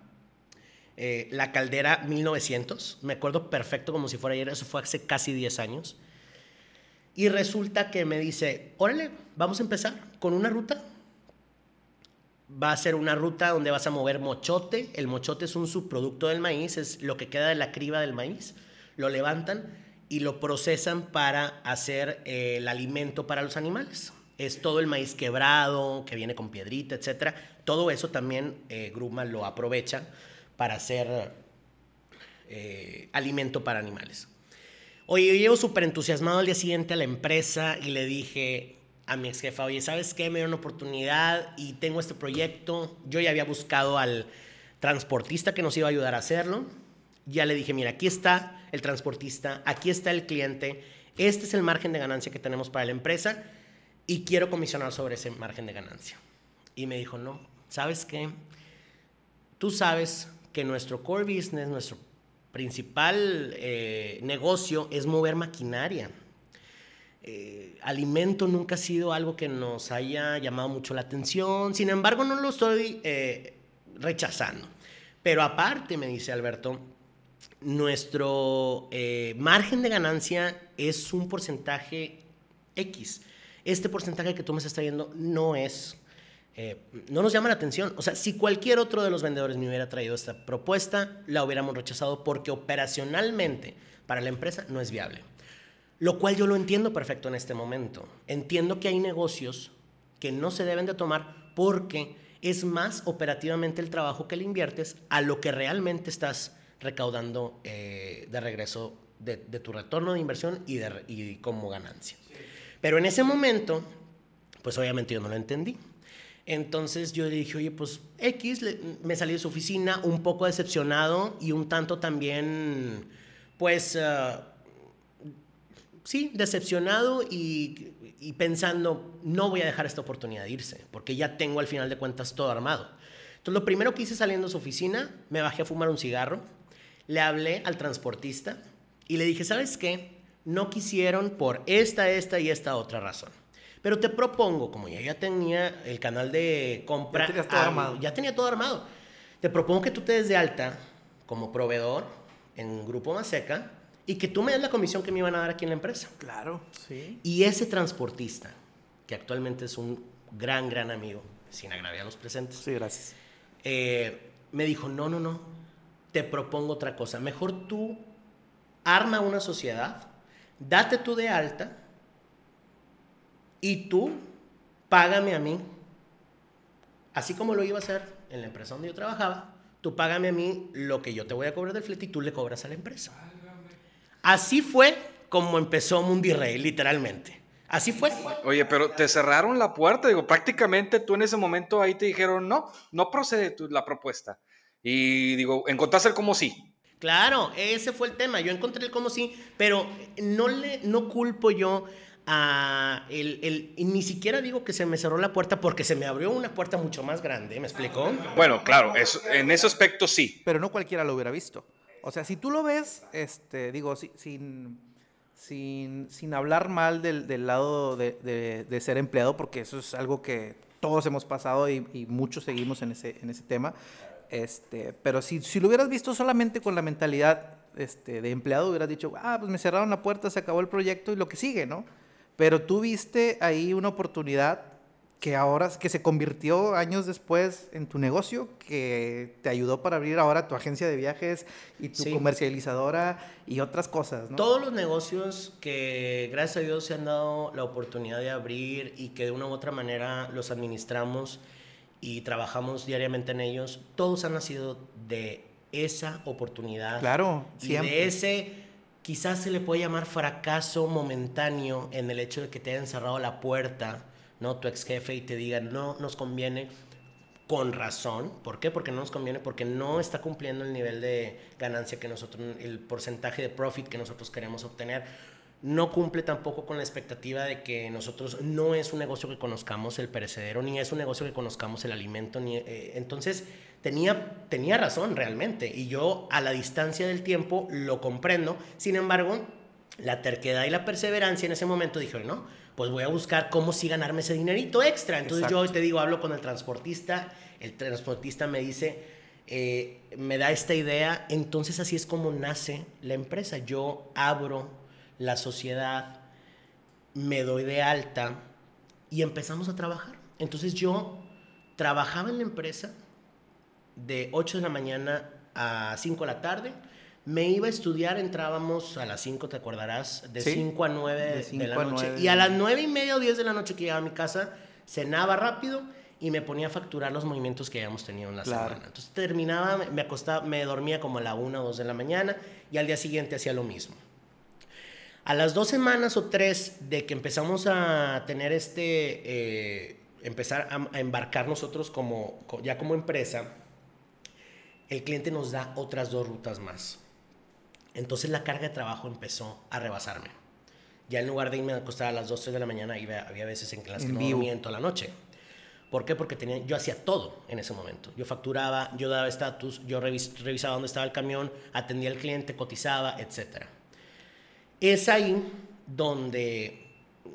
eh, La Caldera 1900. Me acuerdo perfecto como si fuera ayer, eso fue hace casi 10 años. Y resulta que me dice, órale, vamos a empezar con una ruta. Va a ser una ruta donde vas a mover mochote. El mochote es un subproducto del maíz, es lo que queda de la criba del maíz. Lo levantan y lo procesan para hacer eh, el alimento para los animales. Es todo el maíz quebrado, que viene con piedrita, etc. Todo eso también eh, Gruma lo aprovecha para hacer eh, alimento para animales. Oye, yo llevo súper entusiasmado al día siguiente a la empresa y le dije a mi ex jefa, oye, ¿sabes qué? Me dio una oportunidad y tengo este proyecto. Yo ya había buscado al transportista que nos iba a ayudar a hacerlo. Ya le dije, mira, aquí está el transportista, aquí está el cliente, este es el margen de ganancia que tenemos para la empresa y quiero comisionar sobre ese margen de ganancia. Y me dijo, no, ¿sabes qué? Tú sabes que nuestro core business, nuestro principal eh, negocio es mover maquinaria. Eh, alimento nunca ha sido algo que nos haya llamado mucho la atención, sin embargo no lo estoy eh, rechazando. Pero aparte, me dice Alberto, nuestro margen de ganancia es un porcentaje X. Este porcentaje que tú me estás trayendo no es eh, no nos llama la atención. O sea, si cualquier otro de los vendedores me hubiera traído esta propuesta, la hubiéramos rechazado porque operacionalmente para la empresa no es viable. Lo cual yo lo entiendo perfecto en este momento. Entiendo que hay negocios que no se deben de tomar porque es más operativamente el trabajo que le inviertes a lo que realmente estás recaudando eh, de regreso de, tu retorno de inversión y, y como ganancia. Pero en ese momento, pues obviamente yo no lo entendí. Entonces yo le dije, oye, pues X, me salí de su oficina un poco decepcionado y un tanto también, pues, ah, sí, decepcionado y, y, pensando, no voy a dejar esta oportunidad de irse, porque ya tengo al final de cuentas todo armado. Entonces lo primero que hice saliendo de su oficina, me bajé a fumar un cigarro, le hablé al transportista y le dije, ¿sabes qué? No quisieron por esta, esta y esta otra razón. Pero te propongo, como ya, ya tenía el canal de compra. Ya, todo armado. ya tenía todo armado. Te propongo que tú te des de alta como proveedor en Grupo Maseca y que tú me des la comisión que me iban a dar aquí en la empresa. Claro, sí. Y ese transportista, que actualmente es un gran, gran amigo, sin agraviar a los presentes. Sí, gracias. Eh, me dijo, no, no, no, te propongo otra cosa. Mejor tú arma una sociedad, date tú de alta y tú págame a mí, así como lo iba a hacer en la empresa donde yo trabajaba, tú págame a mí lo que yo te voy a cobrar del flete y tú le cobras a la empresa. Así fue como empezó Mundi Rey, literalmente. Así fue. Oye, pero te cerraron la puerta, digo, prácticamente tú en ese momento ahí te dijeron, no, no procede tu, la propuesta. Y digo, encontraste el como sí. Claro, ese fue el tema. Yo encontré el como sí, pero no le, no culpo yo el, ni siquiera digo que se me cerró la puerta porque se me abrió una puerta mucho más grande, ¿me explicó? Bueno, claro, en ese aspecto sí. Pero no cualquiera lo hubiera visto. O sea, si tú lo ves, este, digo, sin, sin, sin hablar mal del, del lado de, de, ser empleado, porque eso es algo que todos hemos pasado y, y muchos seguimos en ese, en ese tema. Este, pero si, si lo hubieras visto solamente con la mentalidad este, de empleado, hubieras dicho, ah, pues me cerraron la puerta, se acabó el proyecto y lo que sigue, ¿no? Pero tú viste ahí una oportunidad que ahora que se convirtió años después en tu negocio, que te ayudó para abrir ahora tu agencia de viajes y tu comercializadora y otras cosas, ¿no? Todos los negocios que gracias a Dios se han dado la oportunidad de abrir y que de una u otra manera los administramos y trabajamos diariamente en ellos, todos han nacido de esa oportunidad. Claro, siempre. Y de ese quizás se le puede llamar fracaso momentáneo en el hecho de que te hayan cerrado la puerta, ¿no? Tu ex jefe y te digan, no nos conviene, con razón. ¿Por qué? Porque no nos conviene, porque no está cumpliendo el nivel de ganancia que nosotros, el porcentaje de profit que nosotros queremos obtener. No cumple tampoco con la expectativa de que nosotros no es un negocio que conozcamos el perecedero, ni es un negocio que conozcamos el alimento. Ni, eh, entonces, tenía, tenía razón realmente y yo a la distancia del tiempo lo comprendo. Sin embargo, la terquedad y la perseverancia en ese momento dije, no, pues voy a buscar cómo sí ganarme ese dinerito extra. Entonces yo te digo, hablo con el transportista, el transportista me dice, eh, me da esta idea, entonces así es como nace la empresa. Yo abro la sociedad, me doy de alta y empezamos a trabajar. Entonces yo trabajaba en la empresa de 8 de la mañana a 5 de la tarde me iba a estudiar, entrábamos a las 5, te acordarás, de 5 a 9 de, la noche. Y a las 9 y media o 10 de la noche que llegaba a mi casa, cenaba rápido y me ponía a facturar los movimientos que habíamos tenido en la semana. Entonces terminaba, me acostaba, me dormía como a la 1 o 2 de la mañana y al día siguiente hacía lo mismo. A las dos semanas o tres de que empezamos a tener este, eh, empezar a, a, embarcar nosotros como, ya como empresa, el cliente nos da otras dos rutas más. Entonces la carga de trabajo empezó a rebasarme. Ya en lugar de irme a acostar a las 2, 3 de la mañana, iba, había veces en que las que no dormía en toda la noche. ¿Por qué? Porque tenía, yo hacía todo en ese momento. Yo facturaba, yo daba estatus, yo revisaba dónde estaba el camión, atendía al cliente, cotizaba, etc. Es ahí donde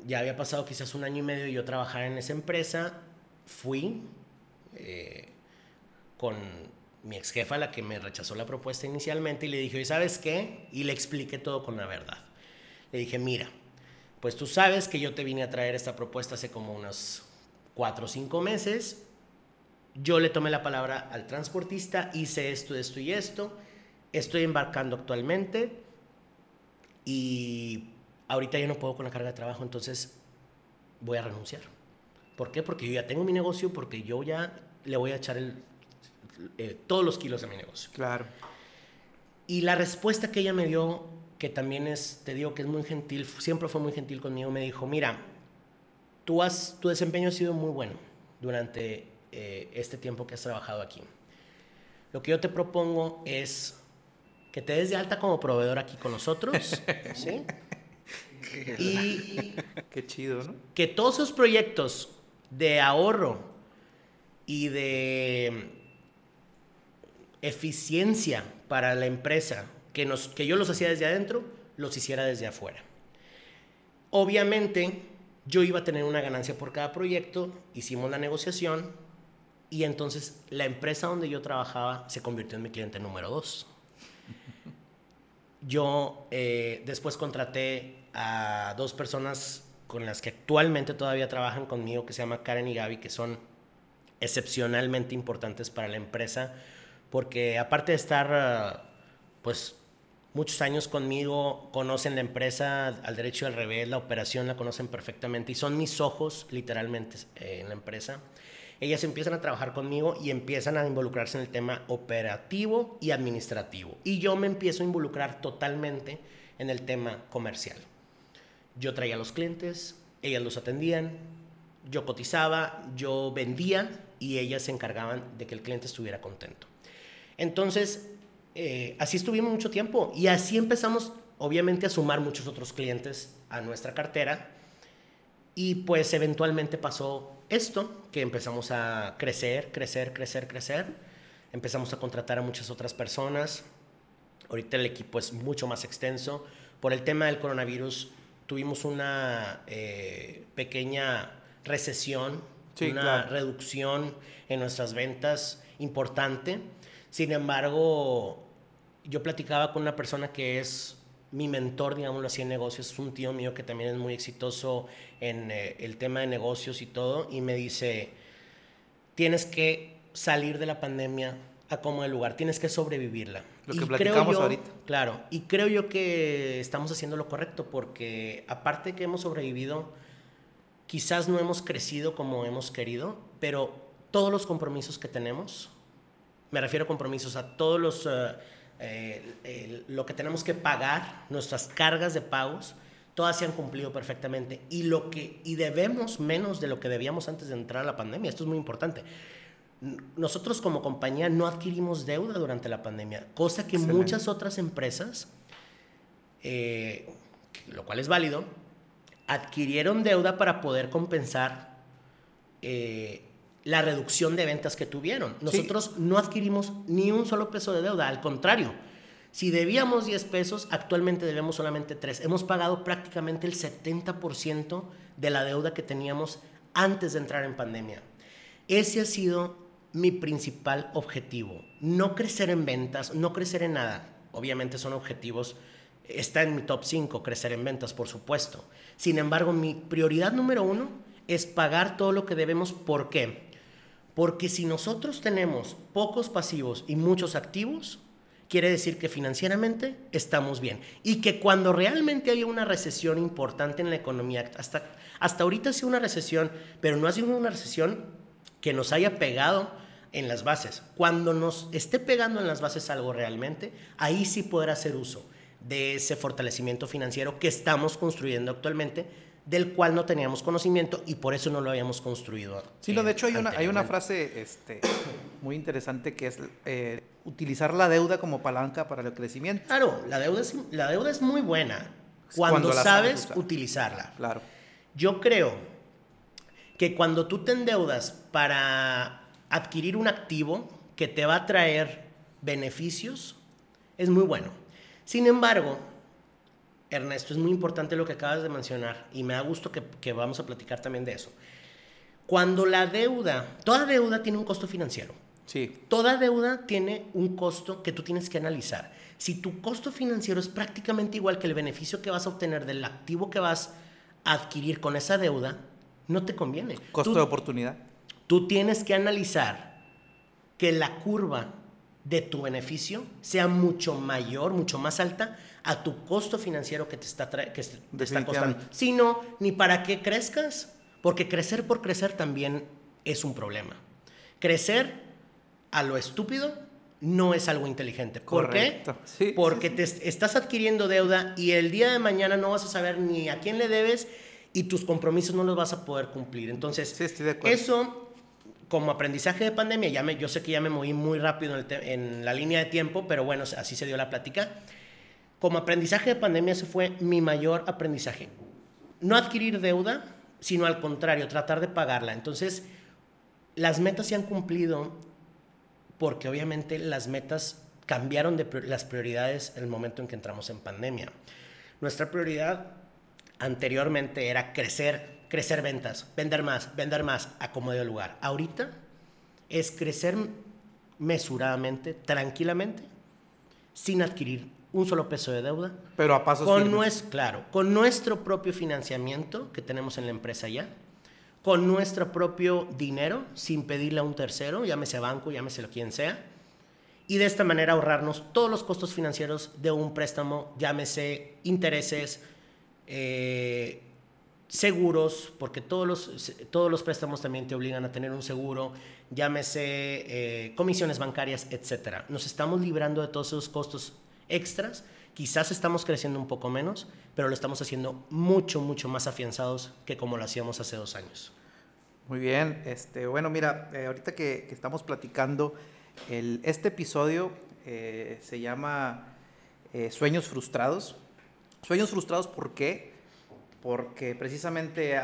ya había pasado quizás un año y medio y yo trabajaba en esa empresa. Fui eh, con mi ex jefa, la que me rechazó la propuesta inicialmente, y le dije, ¿sabes qué? Y le expliqué todo con la verdad. Le dije, mira, pues tú sabes que yo te vine a traer esta propuesta hace como unos cuatro o cinco meses. Yo le tomé la palabra al transportista, hice esto, esto y esto. Estoy embarcando actualmente y ahorita ya no puedo con la carga de trabajo, entonces voy a renunciar. ¿Por qué? Porque yo ya tengo mi negocio, porque yo ya le voy a echar el eh, todos los kilos de mi negocio. Claro. Y la respuesta que ella me dio, que también es, te digo que es muy gentil, siempre fue muy gentil conmigo, me dijo, mira, tú has, tu desempeño ha sido muy bueno durante eh, este tiempo que has trabajado aquí. Lo que yo te propongo es que te des de alta como proveedor aquí con nosotros, ¿sí? y qué chido, ¿no? Que todos esos proyectos de ahorro y de eficiencia para la empresa que, nos, que yo los hacía desde adentro, los hiciera desde afuera. Obviamente, yo iba a tener una ganancia por cada proyecto, hicimos la negociación y entonces la empresa donde yo trabajaba se convirtió en mi cliente número dos. Yo eh, después contraté a dos personas con las que actualmente todavía trabajan conmigo, que se llama Karen y Gaby, que son excepcionalmente importantes para la empresa porque aparte de estar, ah, pues, muchos años conmigo, conocen la empresa al derecho y al revés, la operación la conocen perfectamente y son mis ojos, literalmente, eh, en la empresa. Ellas empiezan a trabajar conmigo y empiezan a involucrarse en el tema operativo y administrativo. Y yo me empiezo a involucrar totalmente en el tema comercial. Yo traía a los clientes, ellas los atendían, yo cotizaba, yo vendía y ellas se encargaban de que el cliente estuviera contento. Entonces, eh, así estuvimos mucho tiempo y así empezamos, obviamente, a sumar muchos otros clientes a nuestra cartera. Y pues eventualmente pasó esto, que empezamos a crecer, crecer, crecer, crecer. Empezamos a contratar a muchas otras personas. Ahorita el equipo es mucho más extenso. Por el tema del coronavirus tuvimos una eh, pequeña recesión, una reducción en nuestras ventas importante. Sin embargo, yo platicaba con una persona que es mi mentor, digámoslo así, en negocios, es un tío mío que también es muy exitoso en eh, el tema de negocios y todo, y me dice, tienes que salir de la pandemia a como el lugar, tienes que sobrevivirla. Lo que platicamos ahorita. Claro, y creo yo que estamos haciendo lo correcto, porque aparte de que hemos sobrevivido, quizás no hemos crecido como hemos querido, pero todos los compromisos que tenemos me refiero a compromisos, a todos los, eh, eh, lo que tenemos que pagar, nuestras cargas de pagos, todas se han cumplido perfectamente y, lo que, y debemos menos de lo que debíamos antes de entrar a la pandemia. Esto es muy importante. Nosotros como compañía no adquirimos deuda durante la pandemia, cosa que muchas otras empresas, eh, lo cual es válido, adquirieron deuda para poder compensar la reducción de ventas que tuvieron. Nosotros no adquirimos ni un solo peso de deuda, al contrario, Si debíamos 10 pesos, actualmente debemos solamente 3. Hemos pagado prácticamente el 70% de la deuda que teníamos antes de entrar en pandemia. Ese ha sido mi principal objetivo. No crecer en ventas, no crecer en nada. Obviamente son objetivos, está en mi top 5, crecer en ventas, por supuesto. Sin embargo, mi prioridad número uno es pagar todo lo que debemos. ¿Por qué? Porque si nosotros tenemos pocos pasivos y muchos activos, quiere decir que financieramente estamos bien. Y que cuando realmente haya una recesión importante en la economía, hasta, hasta ahorita ha sido una recesión, pero no ha sido una recesión que nos haya pegado en las bases. Cuando nos esté pegando en las bases algo realmente, ahí sí podrá hacer uso de ese fortalecimiento financiero que estamos construyendo actualmente, del cual no teníamos conocimiento y por eso no lo habíamos construido. Sí, no, de hecho hay una, hay una frase este, muy interesante que es eh, utilizar la deuda como palanca para el crecimiento. Claro, la deuda es, la deuda es muy buena cuando, sabes utilizarla. Claro. Yo creo que cuando tú te endeudas para adquirir un activo que te va a traer beneficios, es muy bueno. Sin embargo, Ernesto, es muy importante lo que acabas de mencionar y me da gusto que, vamos a platicar también de eso. Cuando la deuda, toda deuda tiene un costo financiero. Sí. Toda deuda tiene un costo que tú tienes que analizar. Si tu costo financiero es prácticamente igual que el beneficio que vas a obtener del activo que vas a adquirir con esa deuda, no te conviene. Costo de oportunidad. Tú tienes que analizar que la curva de tu beneficio sea mucho mayor, mucho más alta a tu costo financiero que te está, que te está costando. Si no, ni para qué crezcas, porque crecer por crecer también es un problema. Crecer a lo estúpido no es algo inteligente. ¿Por qué? porque te estás adquiriendo deuda y el día de mañana no vas a saber ni a quién le debes y tus compromisos no los vas a poder cumplir. Entonces, eso como aprendizaje de pandemia, ya me, yo sé que ya me moví muy rápido en, la línea de tiempo, pero bueno, así se dio la plática. Como aprendizaje de pandemia, ese fue mi mayor aprendizaje. No adquirir deuda, sino al contrario, tratar de pagarla. Entonces, las metas se han cumplido porque obviamente las metas cambiaron de las prioridades en el momento en que entramos en pandemia. Nuestra prioridad anteriormente era crecer, crecer ventas, vender más, vender más, a como de lugar. Ahorita es crecer mesuradamente, tranquilamente, sin adquirir un solo peso de deuda. Pero a pasos con nuestro, Claro, con nuestro propio financiamiento que tenemos en la empresa ya, con nuestro propio dinero, sin pedirle a un tercero, llámese banco, llámese lo quien sea, y de esta manera ahorrarnos todos los costos financieros de un préstamo, llámese intereses, eh, seguros, porque todos los, todos los préstamos también te obligan a tener un seguro, llámese eh, comisiones bancarias, etc. Nos estamos librando de todos esos costos extras. Quizás estamos creciendo un poco menos, pero lo estamos haciendo mucho, mucho más afianzados que como lo hacíamos hace dos años. Muy bien, este, bueno, mira, eh, ahorita que, estamos platicando, el, este episodio eh, se llama Sueños Frustrados. Sueños Frustrados, ¿por qué? porque precisamente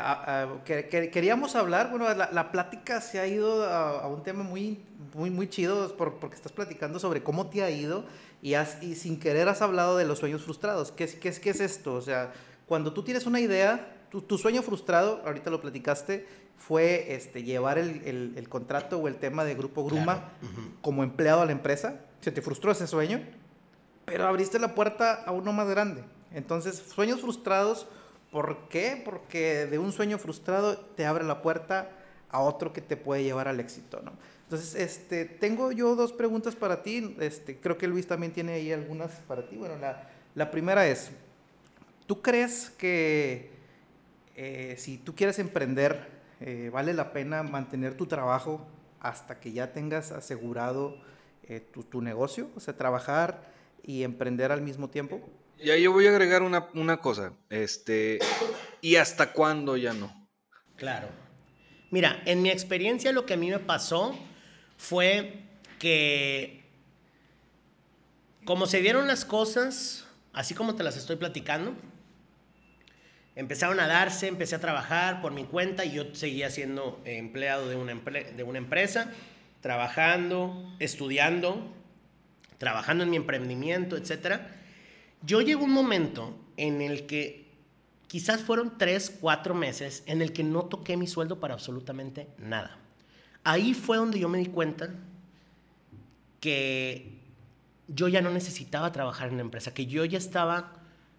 queríamos hablar, bueno, la, plática se ha ido a, un tema muy, muy, muy chido porque estás platicando sobre cómo te ha ido y, y sin querer has hablado de los sueños frustrados. ¿Qué, qué, qué es esto? O sea, cuando tú tienes una idea, tu, sueño frustrado, ahorita lo platicaste, fue este, llevar el, el, contrato o el tema de Grupo Gruma como empleado a la empresa. Se te frustró ese sueño, pero abriste la puerta a uno más grande. Entonces, sueños frustrados ¿Por qué? Porque de un sueño frustrado te abre la puerta a otro que te puede llevar al éxito, ¿no? Entonces, este, tengo yo dos preguntas para ti. Este, creo que Luis también tiene ahí algunas para ti. Bueno, la, la primera es, ¿tú crees que eh, si tú quieres emprender, eh, vale la pena mantener tu trabajo hasta que ya tengas asegurado eh, tu, tu negocio? O sea, trabajar y emprender al mismo tiempo. Ya yo voy a agregar una, una cosa. Este, ¿y hasta cuándo ya no? Claro. Mira, en mi experiencia lo que a mí me pasó fue que como se dieron las cosas, así como te las estoy platicando, empezaron a darse, empecé a trabajar por mi cuenta y yo seguía siendo empleado de una, de una empresa, trabajando, estudiando, trabajando en mi emprendimiento, etc. Yo llegó un momento en el que quizás fueron tres, cuatro meses en el que no toqué mi sueldo para absolutamente nada. Ahí fue donde yo me di cuenta que yo ya no necesitaba trabajar en la empresa, que yo ya estaba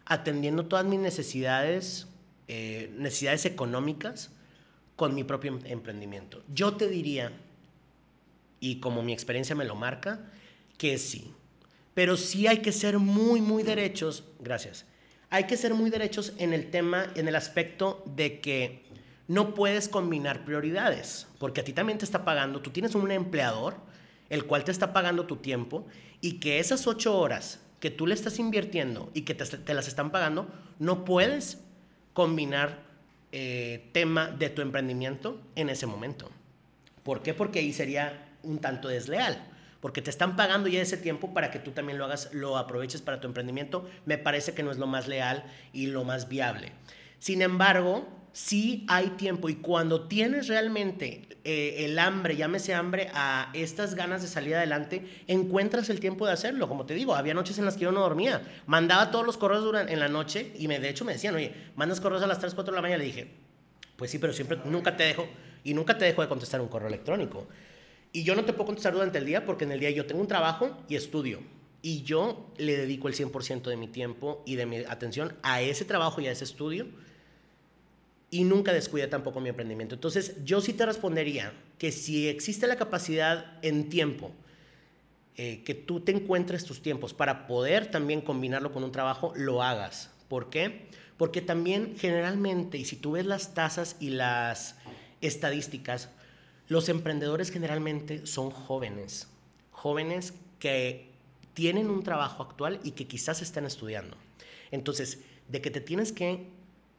atendiendo todas mis necesidades, eh, necesidades económicas con mi propio em-, emprendimiento. Yo te diría, y como mi experiencia me lo marca, que sí. Pero sí hay que ser muy, muy derechos, gracias. Hay que ser muy derechos en el tema, en el aspecto de que no puedes combinar prioridades, porque a ti también te está pagando, tú tienes un empleador, el cual te está pagando tu tiempo, y que esas ocho horas que tú le estás invirtiendo y que te, las están pagando, no puedes combinar eh, tema de tu emprendimiento en ese momento. ¿Por qué? Porque ahí sería un tanto desleal. Porque te están pagando ya ese tiempo para que tú también lo hagas, lo aproveches para tu emprendimiento. Me parece que no es lo más leal y lo más viable. Sin embargo, sí hay tiempo y cuando tienes realmente eh, el hambre, llámese hambre, a estas ganas de salir adelante, encuentras el tiempo de hacerlo. Como te digo, había noches en las que yo no dormía. Mandaba todos los correos durante, en la noche y me, de hecho me decían, oye, mandas correos a las 3, 4 de la mañana. Le dije, pues sí, pero siempre, nunca te dejo y nunca te dejo de contestar un correo electrónico. Y yo no te puedo contestar durante el día porque en el día yo tengo un trabajo y estudio. Y yo le dedico el 100% de mi tiempo y de mi atención a ese trabajo y a ese estudio y nunca descuide tampoco mi emprendimiento. Entonces, yo sí te respondería que si existe la capacidad en tiempo, eh, que tú te encuentres tus tiempos para poder también combinarlo con un trabajo, lo hagas. ¿Por qué? Porque también generalmente, y si tú ves las tasas y las estadísticas, los emprendedores generalmente son jóvenes, jóvenes que tienen un trabajo actual y que quizás están estudiando. Entonces, de que te tienes que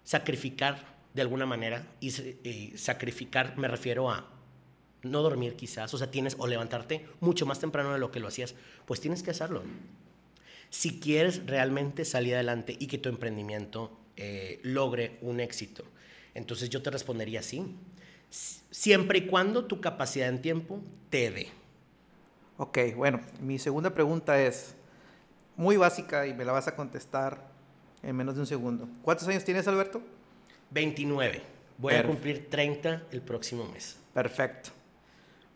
sacrificar de alguna manera y, sacrificar me refiero a no dormir quizás, o sea, tienes o levantarte mucho más temprano de lo que lo hacías, pues tienes que hacerlo. Si quieres realmente salir adelante y que tu emprendimiento eh, logre un éxito, entonces yo te respondería sí, siempre y cuando tu capacidad en tiempo te dé. Ok, bueno, mi segunda pregunta es muy básica y me la vas a contestar en menos de un segundo. ¿Cuántos años tienes, Alberto? 29. Voy a cumplir 30 el próximo mes. Perfecto.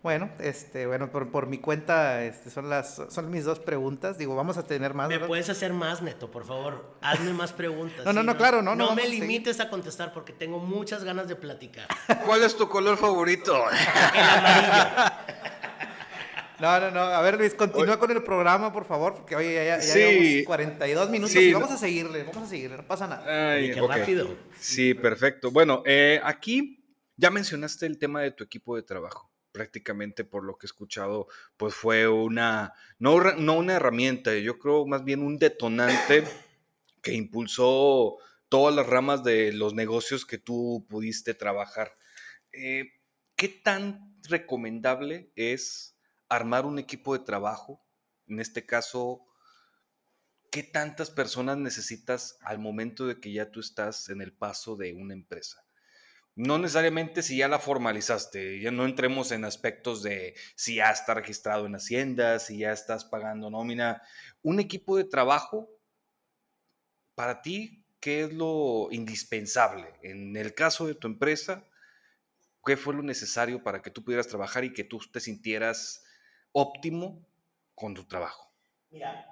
Bueno, este, bueno, por, por mi cuenta, este, son las, son mis dos preguntas. Digo, vamos a tener más. ¿Me puedes hacer más, Neto, por favor? Hazme más preguntas. no, no, no, claro, no. No, me limites a, contestar porque tengo muchas ganas de platicar. ¿Cuál es tu color favorito? el amarillo. No, no, no. A ver, Luis, continúa con el programa, por favor, porque hoy ya, ya, llevamos 42 minutos y vamos a seguirle, vamos a seguirle, no pasa nada. Ay, qué rápido. Sí, perfecto. Bueno, eh, aquí ya mencionaste el tema de tu equipo de trabajo. Prácticamente por lo que he escuchado, pues fue una, no, no una herramienta, yo creo más bien un detonante que impulsó todas las ramas de los negocios que tú pudiste trabajar. Eh, ¿Qué tan recomendable es armar un equipo de trabajo, en este caso, ¿qué tantas personas necesitas al momento de que ya tú estás en el paso de una empresa? No necesariamente si ya la formalizaste, ya no entremos en aspectos de si ya está registrado en Hacienda, si ya estás pagando nómina. Un equipo de trabajo, para ti, ¿qué es lo indispensable? En el caso de tu empresa, ¿qué fue lo necesario para que tú pudieras trabajar y que tú te sintieras óptimo con tu trabajo? Mira,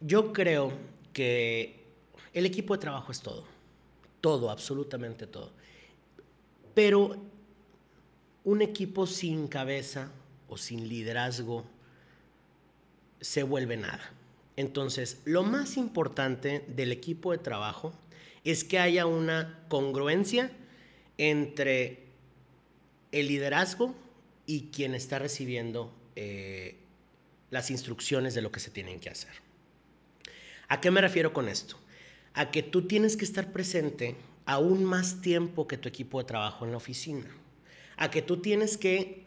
yo creo que el equipo de trabajo es todo. Todo, absolutamente todo. Pero un equipo sin cabeza o sin liderazgo se vuelve nada. Entonces, lo más importante del equipo de trabajo es que haya una congruencia entre el liderazgo y quien está recibiendo eh, las instrucciones de lo que se tienen que hacer. ¿A qué me refiero con esto? A que tú tienes que estar presente aún más tiempo que tu equipo de trabajo en la oficina. A que tú tienes que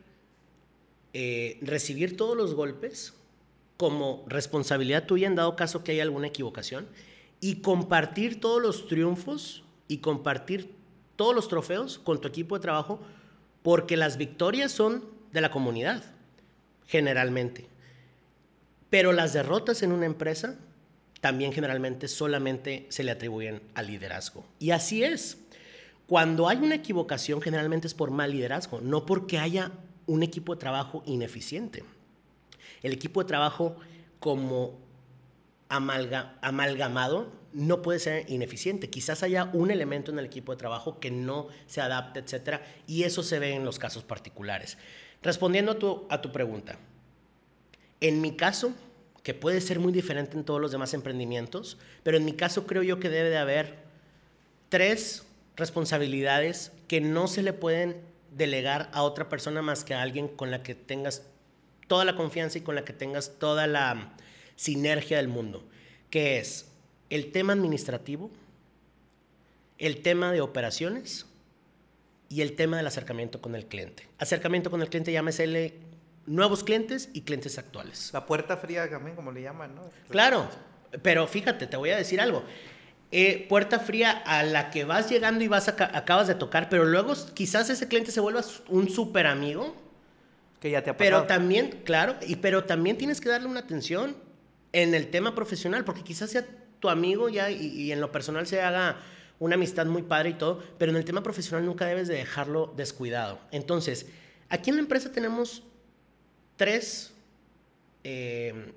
eh, recibir todos los golpes como responsabilidad tuya en dado caso que haya alguna equivocación y compartir todos los triunfos y compartir todos los trofeos con tu equipo de trabajo porque las victorias son de la comunidad, generalmente. Pero las derrotas en una empresa también generalmente solamente se le atribuyen al liderazgo. Y así es. Cuando hay una equivocación, generalmente es por mal liderazgo, no porque haya un equipo de trabajo ineficiente. El equipo de trabajo como amalgamado no puede ser ineficiente. Quizás haya un elemento en el equipo de trabajo que no se adapte, etcétera, y eso se ve en los casos particulares. Respondiendo a tu, a tu pregunta, en mi caso, que puede ser muy diferente en todos los demás emprendimientos, pero en mi caso creo yo que debe de haber tres responsabilidades que no se le pueden delegar a otra persona más que a alguien con la que tengas toda la confianza y con la que tengas toda la sinergia del mundo, que es el tema administrativo, el tema de operaciones y el tema del acercamiento con el cliente. Acercamiento con el cliente, llámesele nuevos clientes y clientes actuales. La puerta fría también, como le llaman, ¿no? Claro, pero fíjate, te voy a decir algo. Eh, puerta fría a la que vas llegando y vas acabas de tocar, pero luego quizás ese cliente se vuelva un súper amigo. Que ya te ha pasado. Pero también, claro, y, pero también tienes que darle una atención en el tema profesional, porque quizás sea tu amigo ya y, en lo personal se haga una amistad muy padre y todo, pero en el tema profesional nunca debes de dejarlo descuidado. Entonces, aquí en la empresa tenemos tres eh,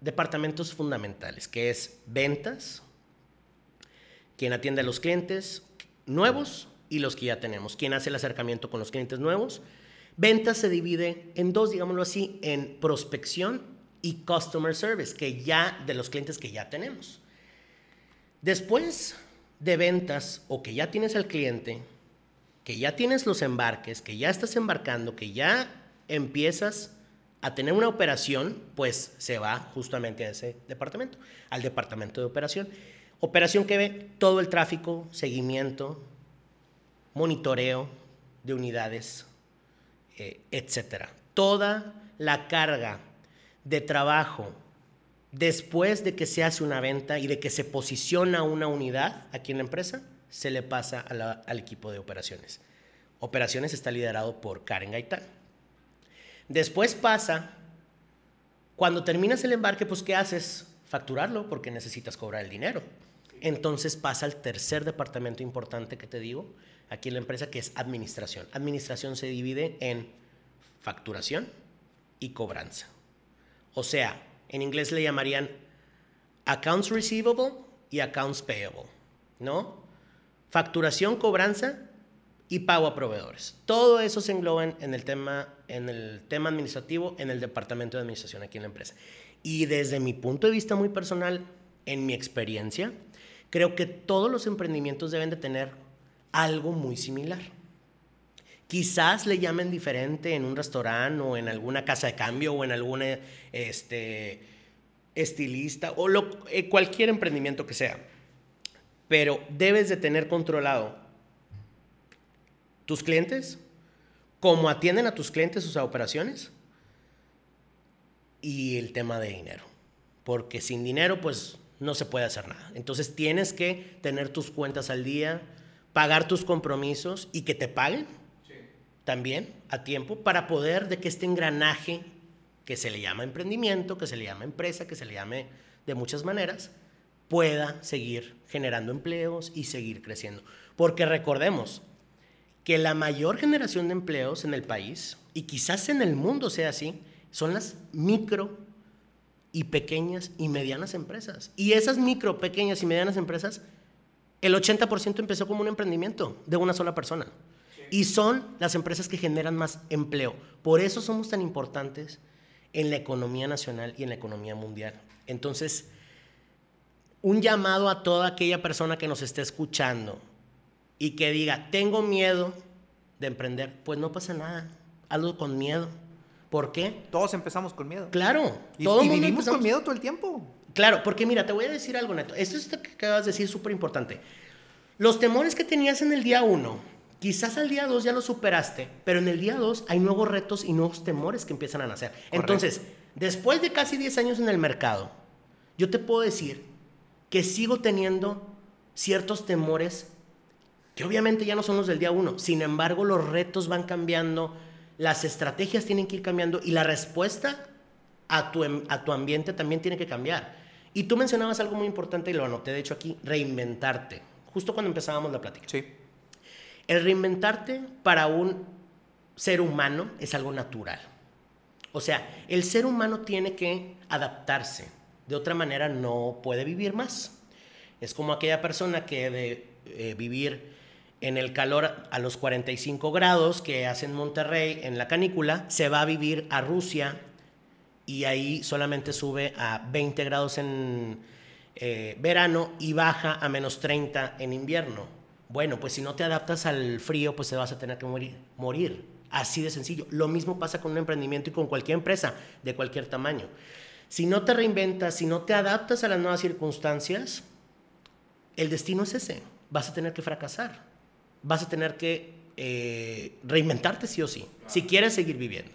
departamentos fundamentales, que es ventas, quien atiende a los clientes nuevos y los que ya tenemos, quien hace el acercamiento con los clientes nuevos. Ventas se divide en dos, digámoslo así, en prospección y customer service, que ya de los clientes que ya tenemos. Después de ventas o que ya tienes al cliente, que ya tienes los embarques, que ya estás embarcando, que ya empiezas a tener una operación, pues se va justamente a ese departamento, al departamento de operación. Operación que ve todo el tráfico, seguimiento, monitoreo de unidades, eh, etcétera. Toda la carga de trabajo después de que se hace una venta y de que se posiciona una unidad aquí en la empresa, se le pasa al equipo de operaciones. Operaciones está liderado por Karen Gaitán. Después pasa, cuando terminas el embarque, pues ¿qué haces? Facturarlo porque necesitas cobrar el dinero. Entonces pasa al tercer departamento importante que te digo aquí en la empresa, que es administración. Administración se divide en facturación y cobranza. O sea, en inglés le llamarían accounts receivable y accounts payable, ¿no? Facturación, cobranza y pago a proveedores. Todo eso se engloba en el tema, en el tema administrativo, en el departamento de administración aquí en la empresa. Y desde mi punto de vista muy personal, en mi experiencia, Creo que todos los emprendimientos deben de tener algo muy similar. Quizás le llamen diferente en un restaurante o en alguna casa de cambio o en algún este, estilista o eh, cualquier emprendimiento que sea. Pero debes de tener controlado tus clientes, cómo atienden a tus clientes sus operaciones y el tema de dinero. Porque sin dinero, pues no se puede hacer nada. Entonces tienes que tener tus cuentas al día, pagar tus compromisos y que te paguen también a tiempo para poder de que este engranaje que se le llama emprendimiento, que se le llama empresa, que se le llame de muchas maneras, pueda seguir generando empleos y seguir creciendo. Porque recordemos que la mayor generación de empleos en el país, y quizás en el mundo sea así, son las micro y pequeñas y medianas empresas. Y esas micro, pequeñas y medianas empresas, el 80% empezó como un emprendimiento de una sola persona. Y son las empresas que generan más empleo. Por eso somos tan importantes en la economía nacional y en la economía mundial. Entonces, un llamado a toda aquella persona que nos esté escuchando y que diga, tengo miedo de emprender, pues no pasa nada, hazlo con miedo ¿Por qué? Todos empezamos con miedo. Claro. Y, y vivimos con miedo todo el tiempo. Claro, porque mira, te voy a decir algo, Neto. Esto es que acabas de decir es súper importante. Los temores que tenías en el día uno, quizás al día dos ya los superaste, pero en el día dos hay nuevos retos y nuevos temores que empiezan a nacer. Entonces, después de casi 10 años en el mercado, yo te puedo decir que sigo teniendo ciertos temores que obviamente ya no son los del día uno. Sin embargo, los retos van cambiando, las estrategias tienen que ir cambiando y la respuesta a tu, em, a tu ambiente también tiene que cambiar. Y tú mencionabas algo muy importante y lo anoté de hecho aquí, reinventarte, justo cuando empezábamos la plática. Sí. El reinventarte para un ser humano es algo natural. O sea, el ser humano tiene que adaptarse. De otra manera no puede vivir más. Es como aquella persona que de eh, vivir en el calor a los 45 grados que hace en Monterrey en la canícula, se va a vivir a Rusia y ahí solamente sube a 20 grados en eh, verano y baja a menos 30 en invierno. Bueno, pues si no te adaptas al frío, pues te vas a tener que morir. morir. Así de sencillo. Lo mismo pasa con un emprendimiento y con cualquier empresa de cualquier tamaño. Si no te reinventas, si no te adaptas a las nuevas circunstancias, el destino es ese. Vas a tener que fracasar. Vas a tener que eh, reinventarte sí o sí, si quieres seguir viviendo.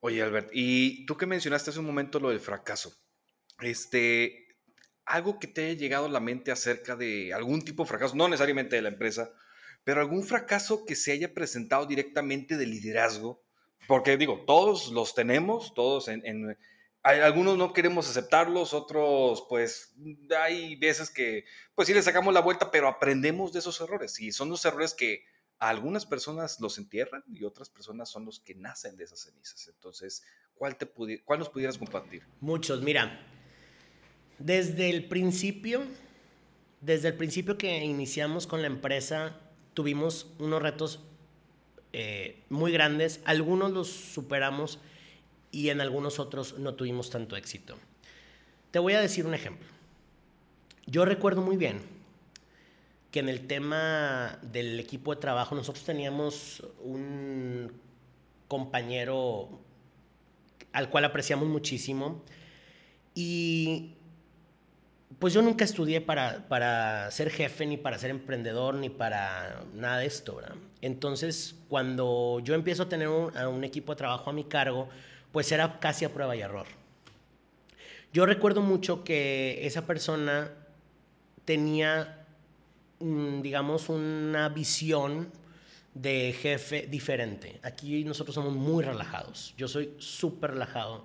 Oye, Albert, y tú que mencionaste hace un momento lo del fracaso, este, algo que te haya llegado a la mente acerca de algún tipo de fracaso, no necesariamente de la empresa, pero algún fracaso que se haya presentado directamente de liderazgo, porque digo, todos los tenemos, todos en algunos no queremos aceptarlos, otros pues hay veces que pues sí le sacamos la vuelta, pero aprendemos de esos errores y son los errores que algunas personas los entierran y otras personas son los que nacen de esas cenizas. Entonces, ¿cuál, te cuál nos pudieras compartir? Muchos, mira, desde el principio, desde el principio que iniciamos con la empresa, tuvimos unos retos eh, muy grandes, algunos los superamos y en algunos otros no tuvimos tanto éxito. Te voy a decir un ejemplo. Yo recuerdo muy bien que en el tema del equipo de trabajo nosotros teníamos un compañero al cual apreciamos muchísimo y pues yo nunca estudié para, para ser jefe, ni para ser emprendedor, ni para nada de esto. Entonces, cuando yo empiezo a tener un equipo de trabajo a mi cargo, pues era casi a prueba y error. Yo recuerdo mucho que esa persona tenía, mm, digamos, una visión de jefe diferente. Aquí nosotros somos muy relajados. Yo soy súper relajado.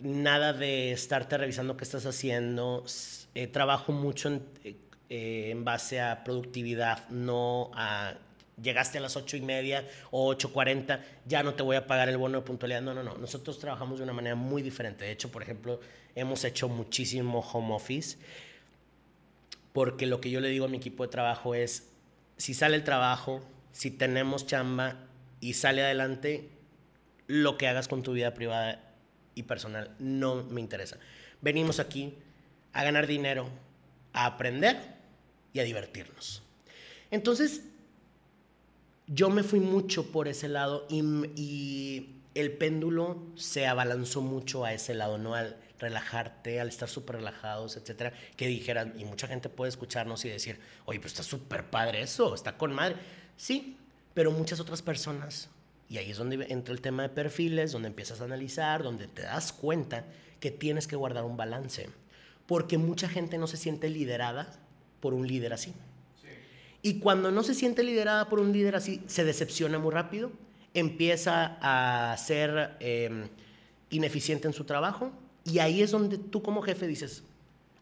Nada de estarte revisando qué estás haciendo. Eh, trabajo mucho en, eh, en base a productividad, no a llegaste a las ocho y media o 8.40, ya no te voy a pagar el bono de puntualidad. No, no, no. Nosotros trabajamos de una manera muy diferente. De hecho, por ejemplo, hemos hecho muchísimo home office porque lo que yo le digo a mi equipo de trabajo es, si sale el trabajo, si tenemos chamba y sale adelante, lo que hagas con tu vida privada y personal no me interesa. Venimos aquí a ganar dinero, a aprender y a divertirnos. Entonces, yo me fui mucho por ese lado y, el péndulo se abalanzó mucho a ese lado, ¿no? Al relajarte, al estar súper relajados, etcétera, que dijeran, y mucha gente puede escucharnos y decir, oye, pues está súper padre eso, está con madre. Sí, pero muchas otras personas, y ahí es donde entra el tema de perfiles, donde empiezas a analizar, donde te das cuenta que tienes que guardar un balance, porque mucha gente no se siente liderada por un líder así. Y cuando no se siente liderada por un líder así, se decepciona muy rápido, empieza a ser em, ineficiente en su trabajo y ahí es donde tú como jefe dices,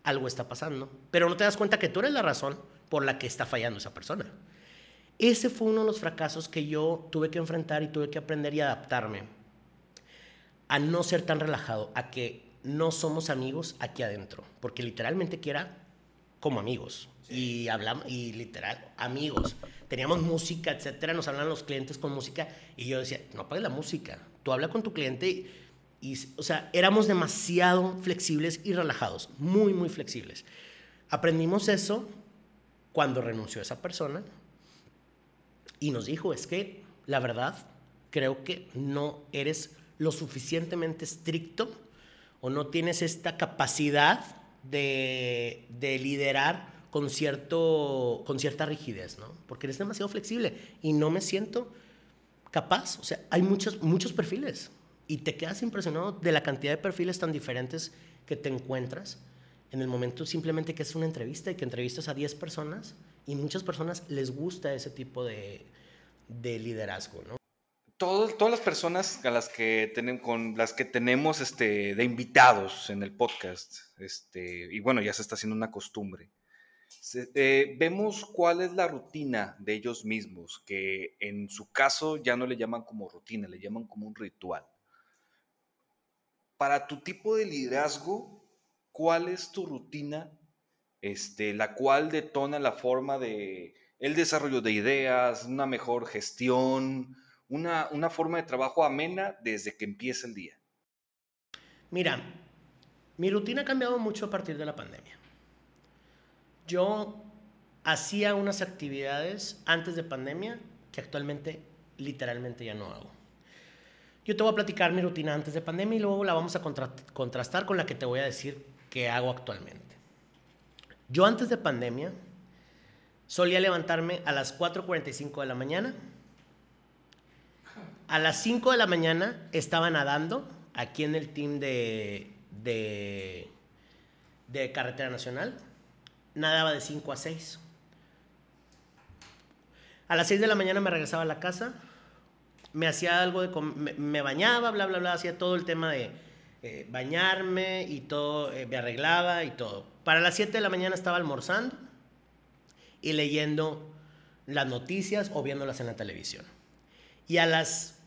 algo está pasando, pero no te das cuenta que tú eres la razón por la que está fallando esa persona. Ese fue uno de los fracasos que yo tuve que enfrentar y tuve que aprender y adaptarme a no ser tan relajado, a que no somos amigos aquí adentro, porque literalmente quiera como amigos y hablamos, y literal, amigos. Teníamos música, etcétera, nos hablan los clientes con música y yo decía, no apagues la música, tú habla con tu cliente y, o sea, éramos demasiado flexibles y relajados, muy, muy flexibles. Aprendimos eso cuando renunció esa persona y nos dijo, es que la verdad, creo que no eres lo suficientemente estricto o no tienes esta capacidad de, de liderar con, cierto, con cierta rigidez, ¿no? Porque eres demasiado flexible y no me siento capaz. O sea, hay muchos, muchos perfiles y te quedas impresionado de la cantidad de perfiles tan diferentes que te encuentras en el momento simplemente que es una entrevista y que entrevistas a 10 personas y muchas personas les gusta ese tipo de, de liderazgo, ¿no? todas las personas a las que con las que tenemos este, de invitados en el podcast, este, y bueno, ya se está haciendo una costumbre, eh, vemos cuál es la rutina de ellos mismos, que en su caso ya no le llaman como rutina, le llaman como un ritual. Para tu tipo de liderazgo, ¿cuál es tu rutina, este, la cual detona la forma de el desarrollo de ideas, una mejor gestión, una, forma de trabajo amena desde que empieza el día? Mira, mi rutina ha cambiado mucho a partir de la pandemia. Yo hacía unas actividades antes de pandemia que actualmente literalmente ya no hago. Yo te voy a platicar mi rutina antes de pandemia y luego la vamos a contrastar con la que te voy a decir que hago actualmente. Yo antes de pandemia solía levantarme a las 4.45 de la mañana, a las 5 de la mañana estaba nadando aquí en el team de, de, Carretera Nacional. Nadaba de 5 a 6. A las 6 de la mañana me regresaba a la casa, me hacía algo de... Me, bañaba, bla, bla, bla, hacía todo el tema de eh, bañarme y todo, eh, me arreglaba y todo. Para las 7 de la mañana estaba almorzando y leyendo las noticias o viéndolas en la televisión. Y a las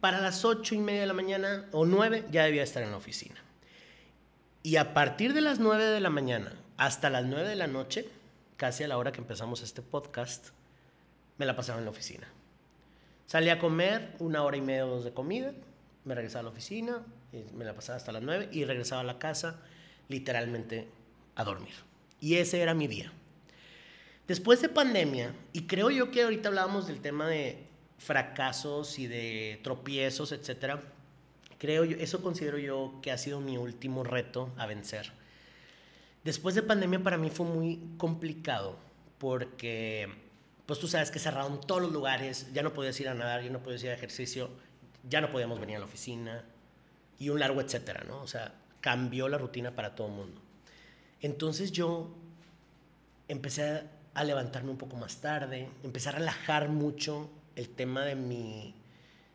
para las ocho y media de la mañana o nueve ya debía estar en la oficina. Y a partir de las nueve de la mañana hasta las nueve de la noche, casi a la hora que empezamos este podcast, me la pasaba en la oficina. Salía a comer una hora y media dos de comida, me regresaba a la oficina, me la pasaba hasta las nueve y regresaba a la casa literalmente a dormir. Y ese era mi día. Después de pandemia, y creo yo que ahorita hablábamos del tema de fracasos y de tropiezos, etcétera, creo yo, eso considero yo que ha sido mi último reto a vencer. Después de pandemia para mí fue muy complicado porque, pues tú sabes que cerraron todos los lugares, ya no podías ir a nadar, ya no podías ir a ejercicio, ya no podíamos venir a la oficina y un largo etcétera, ¿no? O sea, cambió la rutina para todo el mundo. Entonces yo empecé a levantarme un poco más tarde, empecé a relajar mucho el tema de mi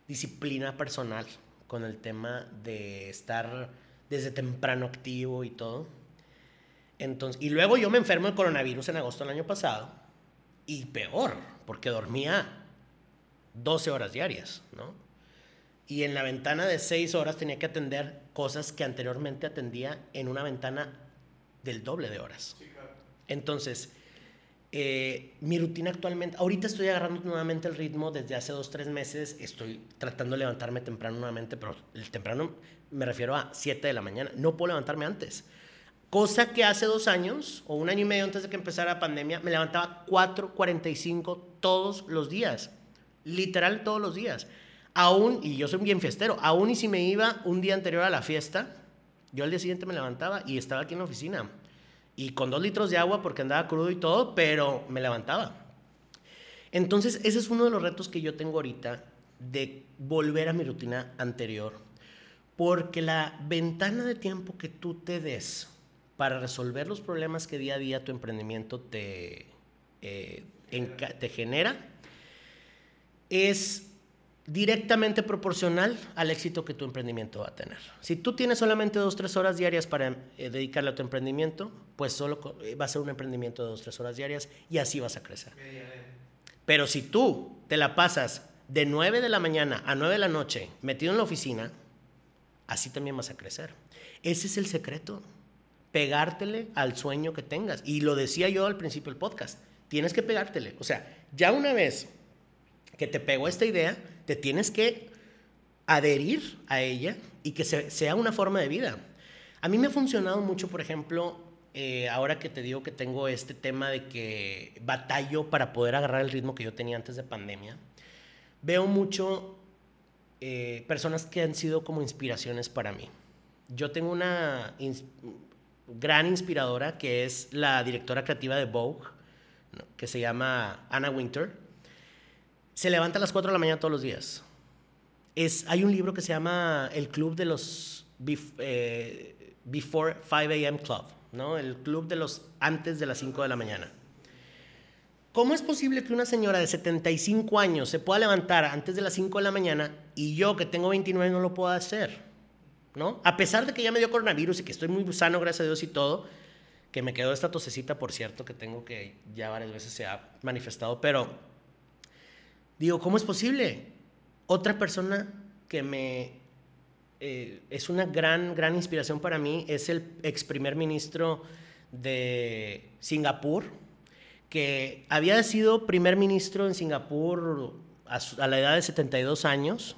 disciplina personal, con el tema de estar desde temprano activo y todo. Entonces, y luego yo me enfermo de coronavirus en agosto del año pasado, y peor, porque dormía 12 horas diarias, ¿no? Y en la ventana de 6 horas tenía que atender cosas que anteriormente atendía en una ventana del doble de horas. Entonces, eh, mi rutina actualmente, ahorita estoy agarrando nuevamente el ritmo desde hace dos, tres meses, estoy tratando de levantarme temprano nuevamente, pero el temprano me refiero a 7 de la mañana, no puedo levantarme antes. Cosa que hace dos años o un año y medio antes de que empezara la pandemia, me levantaba 4.45 todos los días, literal todos los días. Aún, y yo soy bien fiestero, aún y si me iba un día anterior a la fiesta, yo al día siguiente me levantaba y estaba aquí en la oficina y con dos litros de agua porque andaba crudo y todo, pero me levantaba. Entonces, ese es uno de los retos que yo tengo ahorita de volver a mi rutina anterior, porque la ventana de tiempo que tú te des para resolver los problemas que día a día tu emprendimiento te, eh, te genera es directamente proporcional al éxito que tu emprendimiento va a tener. Si tú tienes solamente dos, tres horas diarias para eh, dedicarle a tu emprendimiento, pues solo eh, va a ser un emprendimiento de dos, tres horas diarias y así vas a crecer. Pero si tú te la pasas de 9 de la mañana a 9 de la noche metido en la oficina, así también vas a crecer. Ese es el secreto, pegártele al sueño que tengas. Y lo decía yo al principio del podcast, tienes que pegártele. O sea, ya una vez que te pegó esta idea, te tienes que adherir a ella y que sea una forma de vida. A mí me ha funcionado mucho, por ejemplo, eh, ahora que te digo que tengo este tema de que batallo para poder agarrar el ritmo que yo tenía antes de pandemia, veo mucho eh, personas que han sido como inspiraciones para mí. Yo tengo una gran inspiradora que es la directora creativa de Vogue, que se llama Anna Winter se levanta a las 4 de la mañana todos los días. Es, hay un libro que se llama El Club de los eh, Before 5 a.m. Club, ¿no? El club de los antes de las 5 de la mañana. ¿Cómo es posible que una señora de 75 años se pueda levantar antes de las 5 de la mañana y yo que tengo 29 no lo pueda hacer? ¿No? A pesar de que ya me dio coronavirus y que estoy muy sano, gracias a Dios y todo, que me quedó esta tosecita, por cierto, que tengo que ya varias veces se ha manifestado, pero digo, ¿cómo es posible? Otra persona que me eh, es una gran, gran inspiración para mí es el ex primer ministro de Singapur, que había sido primer ministro en Singapur a, la edad de 72 años.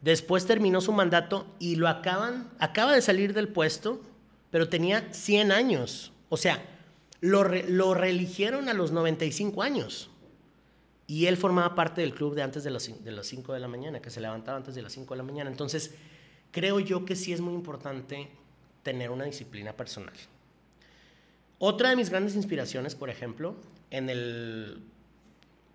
Después terminó su mandato y lo acaban, acaba de salir del puesto pero tenía 100 años. O sea, lo, lo reeligieron a los 95 años. Y él formaba parte del club de antes de las, de las 5 de la mañana, que se levantaba antes de las 5 de la mañana. Entonces, creo yo que sí es muy importante tener una disciplina personal. Otra de mis grandes inspiraciones, por ejemplo, en el,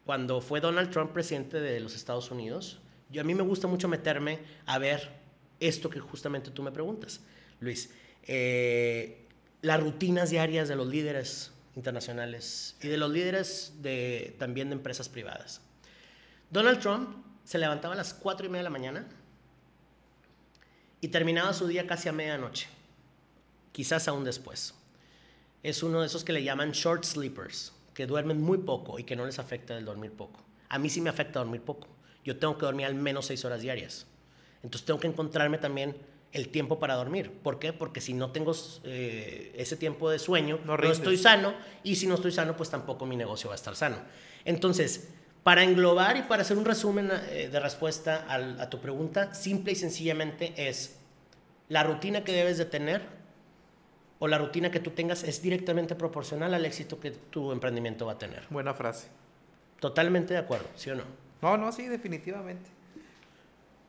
cuando fue Donald Trump presidente de los Estados Unidos, yo a mí me gusta mucho meterme a ver esto que justamente tú me preguntas, Luis. Eh, las rutinas diarias de los líderes internacionales y de los líderes de, también de empresas privadas. Donald Trump se levantaba a las 4 y media de la mañana y terminaba su día casi a medianoche, quizás aún después. Es uno de esos que le llaman short sleepers, que duermen muy poco y que no les afecta el dormir poco. A mí sí me afecta dormir poco. Yo tengo que dormir al menos 6 horas diarias. Entonces tengo que encontrarme también el tiempo para dormir. ¿Por qué? Porque si no tengo eh, ese tiempo de sueño, no, estoy sano, y si no estoy sano, pues tampoco mi negocio va a estar sano. Entonces, para englobar y para hacer un resumen eh, de respuesta a, tu pregunta, simple y sencillamente es la rutina que debes de tener o la rutina que tú tengas es directamente proporcional al éxito que tu emprendimiento va a tener. Buena frase. Totalmente de acuerdo, ¿sí o no? No, no, sí, definitivamente.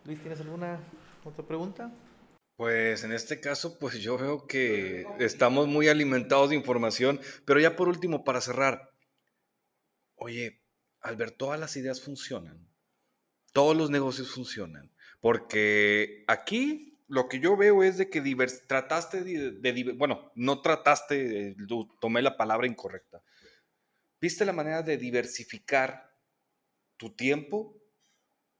Luis, ¿tienes alguna otra pregunta? Pues en este caso, pues yo veo que estamos muy alimentados de información, pero ya por último, para cerrar, oye, Albert, todas las ideas funcionan, todos los negocios funcionan, porque aquí lo que yo veo es de que trataste de, bueno, no trataste, tomé la palabra incorrecta, viste la manera de diversificar tu tiempo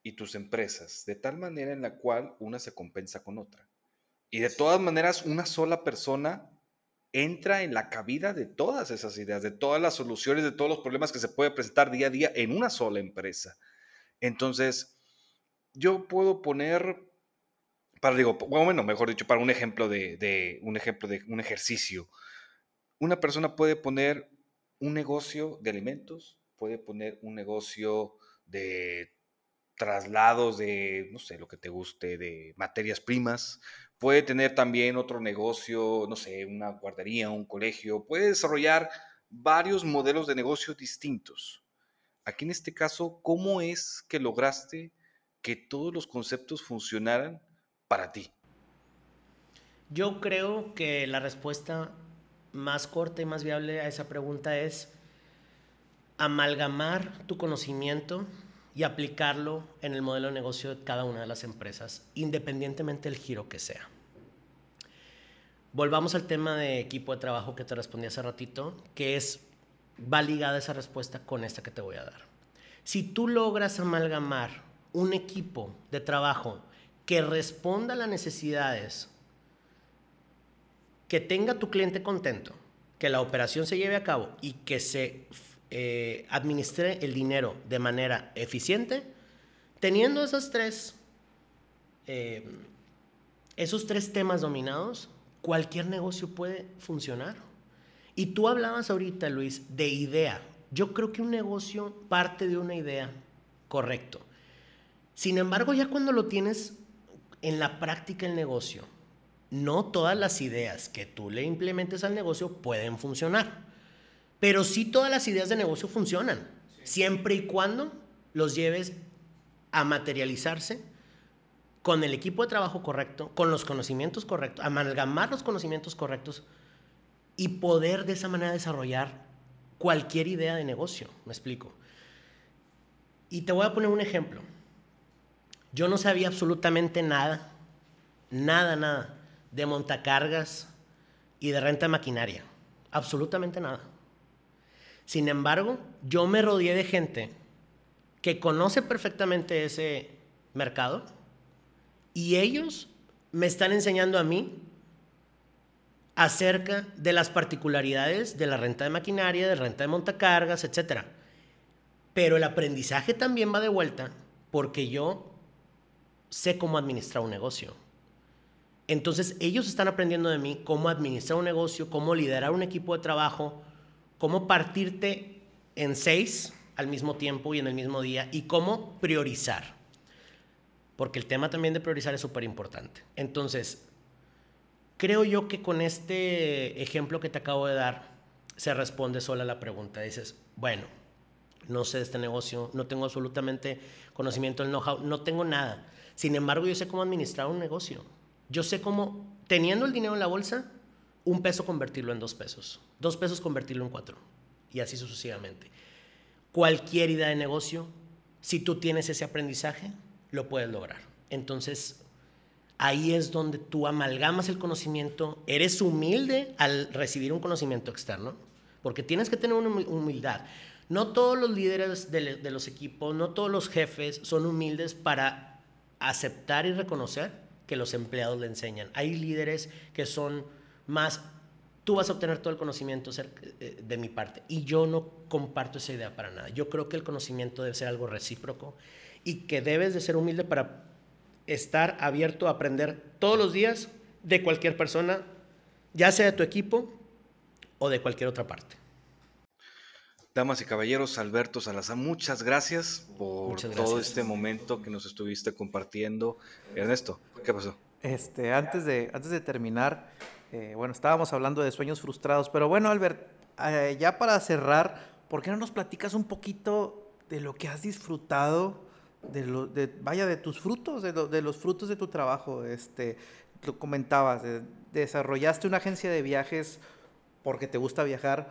y tus empresas, de tal manera en la cual una se compensa con otra. Y de todas maneras, una sola persona entra en la cabida de todas esas ideas, de todas las soluciones, de todos los problemas que se puede presentar día a día en una sola empresa. Entonces, yo puedo poner, para digo, bueno, mejor dicho, para un ejemplo de, un ejemplo de un ejercicio. Una persona puede poner un negocio de alimentos, puede poner un negocio de traslados de, no sé, lo que te guste, de materias primas, puede tener también otro negocio, no sé, una guardería, un colegio, puede desarrollar varios modelos de negocio distintos. Aquí en este caso, ¿cómo es que lograste que todos los conceptos funcionaran para ti? Yo creo que la respuesta más corta y más viable a esa pregunta es amalgamar tu conocimiento y aplicarlo en el modelo de negocio de cada una de las empresas, independientemente del giro que sea. Volvamos al tema de equipo de trabajo que te respondí hace ratito, que es, va ligada esa respuesta con esta que te voy a dar. Si tú logras amalgamar un equipo de trabajo que responda a las necesidades, que tenga tu cliente contento, que la operación se lleve a cabo y que se eh, administre el dinero de manera eficiente, teniendo esos tres, eh, esos tres temas dominados, cualquier negocio puede funcionar. Y tú hablabas ahorita, Luis, de idea. Yo creo que un negocio parte de una idea, correcto. Sin embargo, ya cuando lo tienes en la práctica el negocio, no todas las ideas que tú le implementes al negocio pueden funcionar. Pero sí todas las ideas de negocio funcionan, siempre y cuando los lleves a materializarse con el equipo de trabajo correcto, con los conocimientos correctos, amalgamar los conocimientos correctos y poder de esa manera desarrollar cualquier idea de negocio, me explico. Y te voy a poner un ejemplo. Yo no sabía absolutamente nada, nada, nada de montacargas y de renta maquinaria. Absolutamente nada. Sin embargo, yo me rodeé de gente que conoce perfectamente ese mercado y ellos me están enseñando a mí acerca de las particularidades de la renta de maquinaria, de renta de montacargas, etc. Pero el aprendizaje también va de vuelta porque yo sé cómo administrar un negocio. Entonces ellos están aprendiendo de mí cómo administrar un negocio, cómo liderar un equipo de trabajo, cómo partirte en seis al mismo tiempo y en el mismo día y cómo priorizar. Porque el tema también de priorizar es súper importante. Entonces, creo yo que con este ejemplo que te acabo de dar, se responde sola la pregunta. Dices, bueno, no sé de este negocio, no tengo absolutamente conocimiento del know-how, no tengo nada. Sin embargo, yo sé cómo administrar un negocio. Yo sé cómo, teniendo el dinero en la bolsa, un peso convertirlo en dos pesos, dos pesos convertirlo en cuatro, y así sucesivamente. Cualquier idea de negocio, si tú tienes ese aprendizaje, lo puedes lograr. Entonces, ahí es donde tú amalgamas el conocimiento, eres humilde al recibir un conocimiento externo, porque tienes que tener una humildad. No todos los líderes de, de los equipos, no todos los jefes son humildes para aceptar y reconocer que los empleados le enseñan. Hay líderes que son más, tú vas a obtener todo el conocimiento eh, de mi parte y yo no comparto esa idea para nada. Yo creo que el conocimiento debe ser algo recíproco y que debes de ser humilde para estar abierto a aprender todos los días de cualquier persona, ya sea de tu equipo o de cualquier otra parte. Damas y caballeros, Alberto Salazar, muchas gracias por todo este momento que nos estuviste compartiendo. Ernesto, ¿qué pasó? Este, antes, de, antes de terminar, eh, bueno, estábamos hablando de sueños frustrados, pero bueno, Albert, eh, ya para cerrar, ¿por qué no nos platicas un poquito de lo que has disfrutado, de lo, vaya, de tus frutos, de, los frutos de tu trabajo? Este, lo comentabas, desarrollaste una agencia de viajes porque te gusta viajar,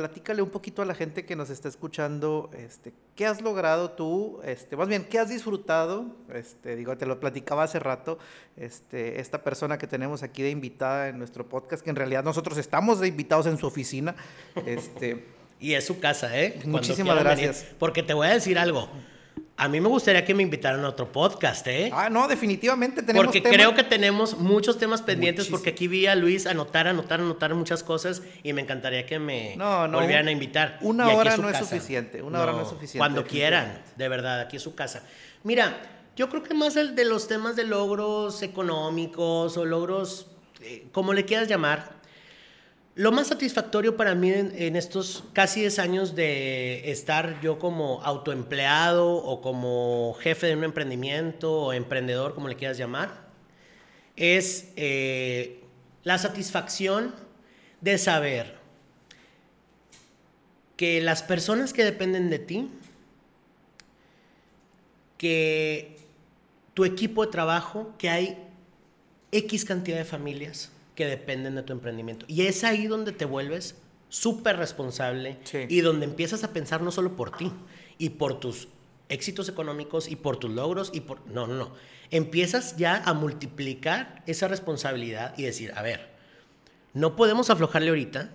platícale un poquito a la gente que nos está escuchando, este, ¿qué has logrado tú? Este, más bien, ¿qué has disfrutado? Este, digo, te lo platicaba hace rato, este, esta persona que tenemos aquí de invitada en nuestro podcast, que en realidad nosotros estamos de invitados en su oficina. Este, y es su casa, ¿eh? Muchísimas gracias. porque te voy a decir algo. A mí me gustaría que me invitaran a otro podcast, ¿eh? Ah, no, definitivamente tenemos Porque creo que tenemos muchos temas pendientes porque aquí vi a Luis anotar, anotar, anotar muchas cosas y me encantaría que me volvieran a invitar. Una hora no es suficiente, una hora no es suficiente. Cuando quieran, de verdad, aquí es su casa. Mira, yo creo que más el de los temas de logros económicos o logros, eh, como le quieras llamar, lo más satisfactorio para mí en, estos casi 10 años de estar yo como autoempleado o como jefe de un emprendimiento o emprendedor, como le quieras llamar, es eh, la satisfacción de saber que las personas que dependen de ti, que tu equipo de trabajo, que hay X cantidad de familias, que dependen de tu emprendimiento. Y es ahí donde te vuelves súper responsable y donde empiezas a pensar no solo por ti y por tus éxitos económicos y por tus logros y por... No, no, no. Empiezas ya a multiplicar esa responsabilidad y decir, a ver, no podemos aflojarle ahorita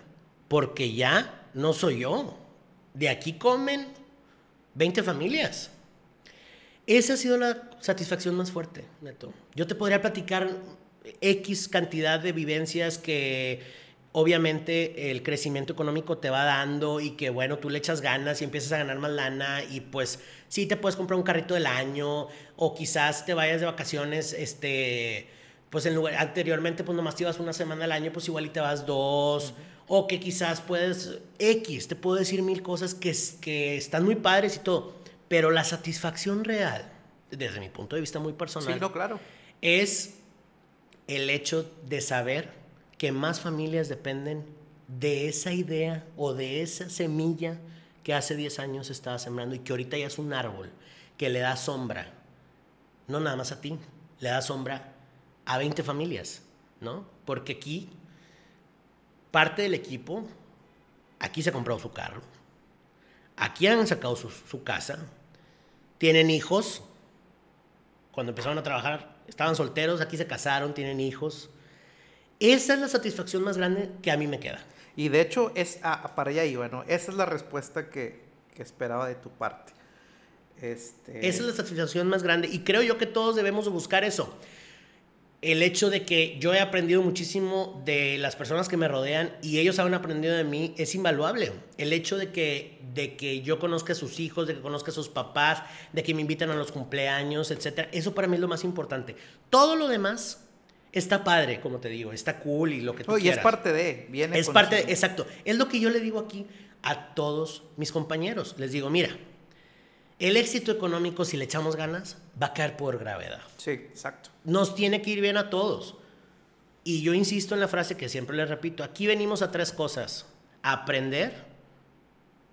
porque ya no soy yo. De aquí comen 20 familias. Esa ha sido la satisfacción más fuerte, Neto. Yo te podría platicar X cantidad de vivencias que obviamente el crecimiento económico te va dando y que bueno, tú le echas ganas y empiezas a ganar más lana y pues sí te puedes comprar un carrito del año o quizás te vayas de vacaciones, este, pues en lugar, anteriormente pues nomás te ibas una semana al año, pues igual y te vas dos. O que quizás puedes, X, te puedo decir mil cosas que, que están muy padres y todo, pero la satisfacción real, desde mi punto de vista muy personal, sí, no, claro. es el hecho de saber que más familias dependen de esa idea o de esa semilla que hace 10 años estaba sembrando y que ahorita ya es un árbol que le da sombra, no nada más a ti, le da sombra a 20 familias, ¿no? Porque aquí parte del equipo, aquí se ha comprado su carro, aquí han sacado su, su casa, tienen hijos, cuando empezaron a trabajar estaban solteros, aquí se casaron, tienen hijos. Esa es la satisfacción más grande que a mí me queda. Y de hecho, es ah, para allá iba, ¿no? Esa es la respuesta que, que esperaba de tu parte. Este... Esa es la satisfacción más grande y creo yo que todos debemos buscar eso. El hecho de que yo he aprendido muchísimo de las personas que me rodean y ellos han aprendido de mí es invaluable. El hecho de que, de que yo conozca a sus hijos, de que conozca a sus papás, de que me invitan a los cumpleaños, etc. Eso para mí es lo más importante. Todo lo demás está padre, como te digo, está cool y lo que tú oh, quieras. Y es parte de, viene Es parte de, exacto. Es lo que yo le digo aquí a todos mis compañeros. Les digo, mira, el éxito económico, si le echamos ganas, va a caer por gravedad. Sí, exacto. Nos tiene que ir bien a todos. Y yo insisto en la frase que siempre les repito, aquí venimos a tres cosas, a aprender,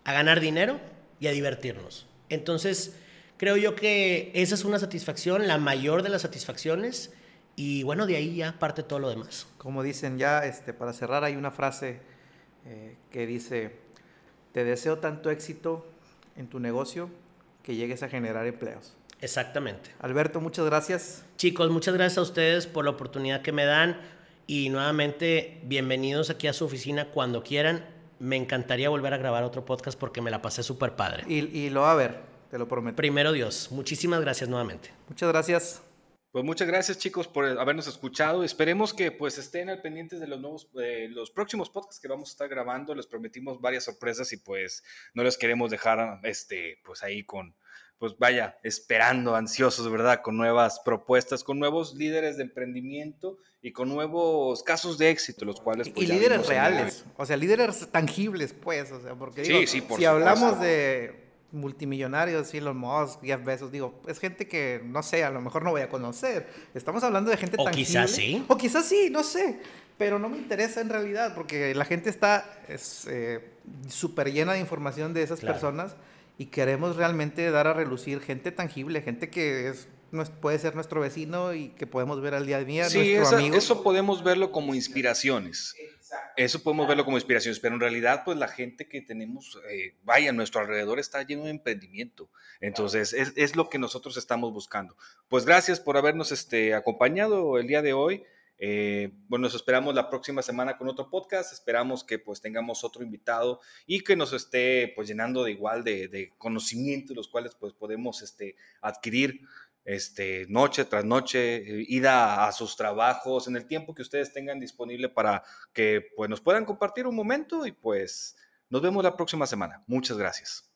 a ganar dinero y a divertirnos. Entonces, creo yo que esa es una satisfacción, la mayor de las satisfacciones, y bueno, de ahí ya parte todo lo demás. Como dicen ya, este, para cerrar, hay una frase eh, que dice, te deseo tanto éxito en tu negocio que llegues a generar empleos. Exactamente. Alberto, muchas gracias. Chicos, muchas gracias a ustedes por la oportunidad que me dan y nuevamente bienvenidos aquí a su oficina cuando quieran. Me encantaría volver a grabar otro podcast porque me la pasé súper padre. Y, y lo va a ver, te lo prometo. Primero Dios, muchísimas gracias nuevamente. Muchas gracias. Pues muchas gracias chicos por habernos escuchado. Esperemos que pues estén al pendientes de los nuevos, los próximos podcasts que vamos a estar grabando. Les prometimos varias sorpresas y pues no les queremos dejar este pues ahí con pues vaya esperando ansiosos, ¿verdad? Con nuevas propuestas, con nuevos líderes de emprendimiento y con nuevos casos de éxito, los cuales pues, y líderes reales, o sea, líderes tangibles, pues, o sea, porque digo, si hablamos de multimillonarios, Elon Musk, Jeff Bezos, digo, es gente que, no sé, a lo mejor no voy a conocer. Estamos hablando de gente o quizás sí. O quizás sí, no sé. Pero no me interesa en realidad, porque la gente está súper eh, llena de información de esas personas y queremos realmente dar a relucir gente tangible, gente que es puede ser nuestro vecino y que podemos ver al día a día, sí, nuestro amigo. eso podemos verlo como inspiraciones. Eso podemos verlo como inspiraciones, pero en realidad, pues la gente que tenemos, eh, vaya, a nuestro alrededor está lleno de emprendimiento. Entonces, es, es, lo que nosotros estamos buscando. Pues gracias por habernos este, acompañado el día de hoy. Eh, bueno, nos esperamos la próxima semana con otro podcast. Esperamos que pues tengamos otro invitado y que nos esté pues llenando de igual de, de conocimientos, los cuales pues podemos este, adquirir este, noche tras noche, eh, ida a sus trabajos, en el tiempo que ustedes tengan disponible para que pues, nos puedan compartir un momento y pues nos vemos la próxima semana. Muchas gracias.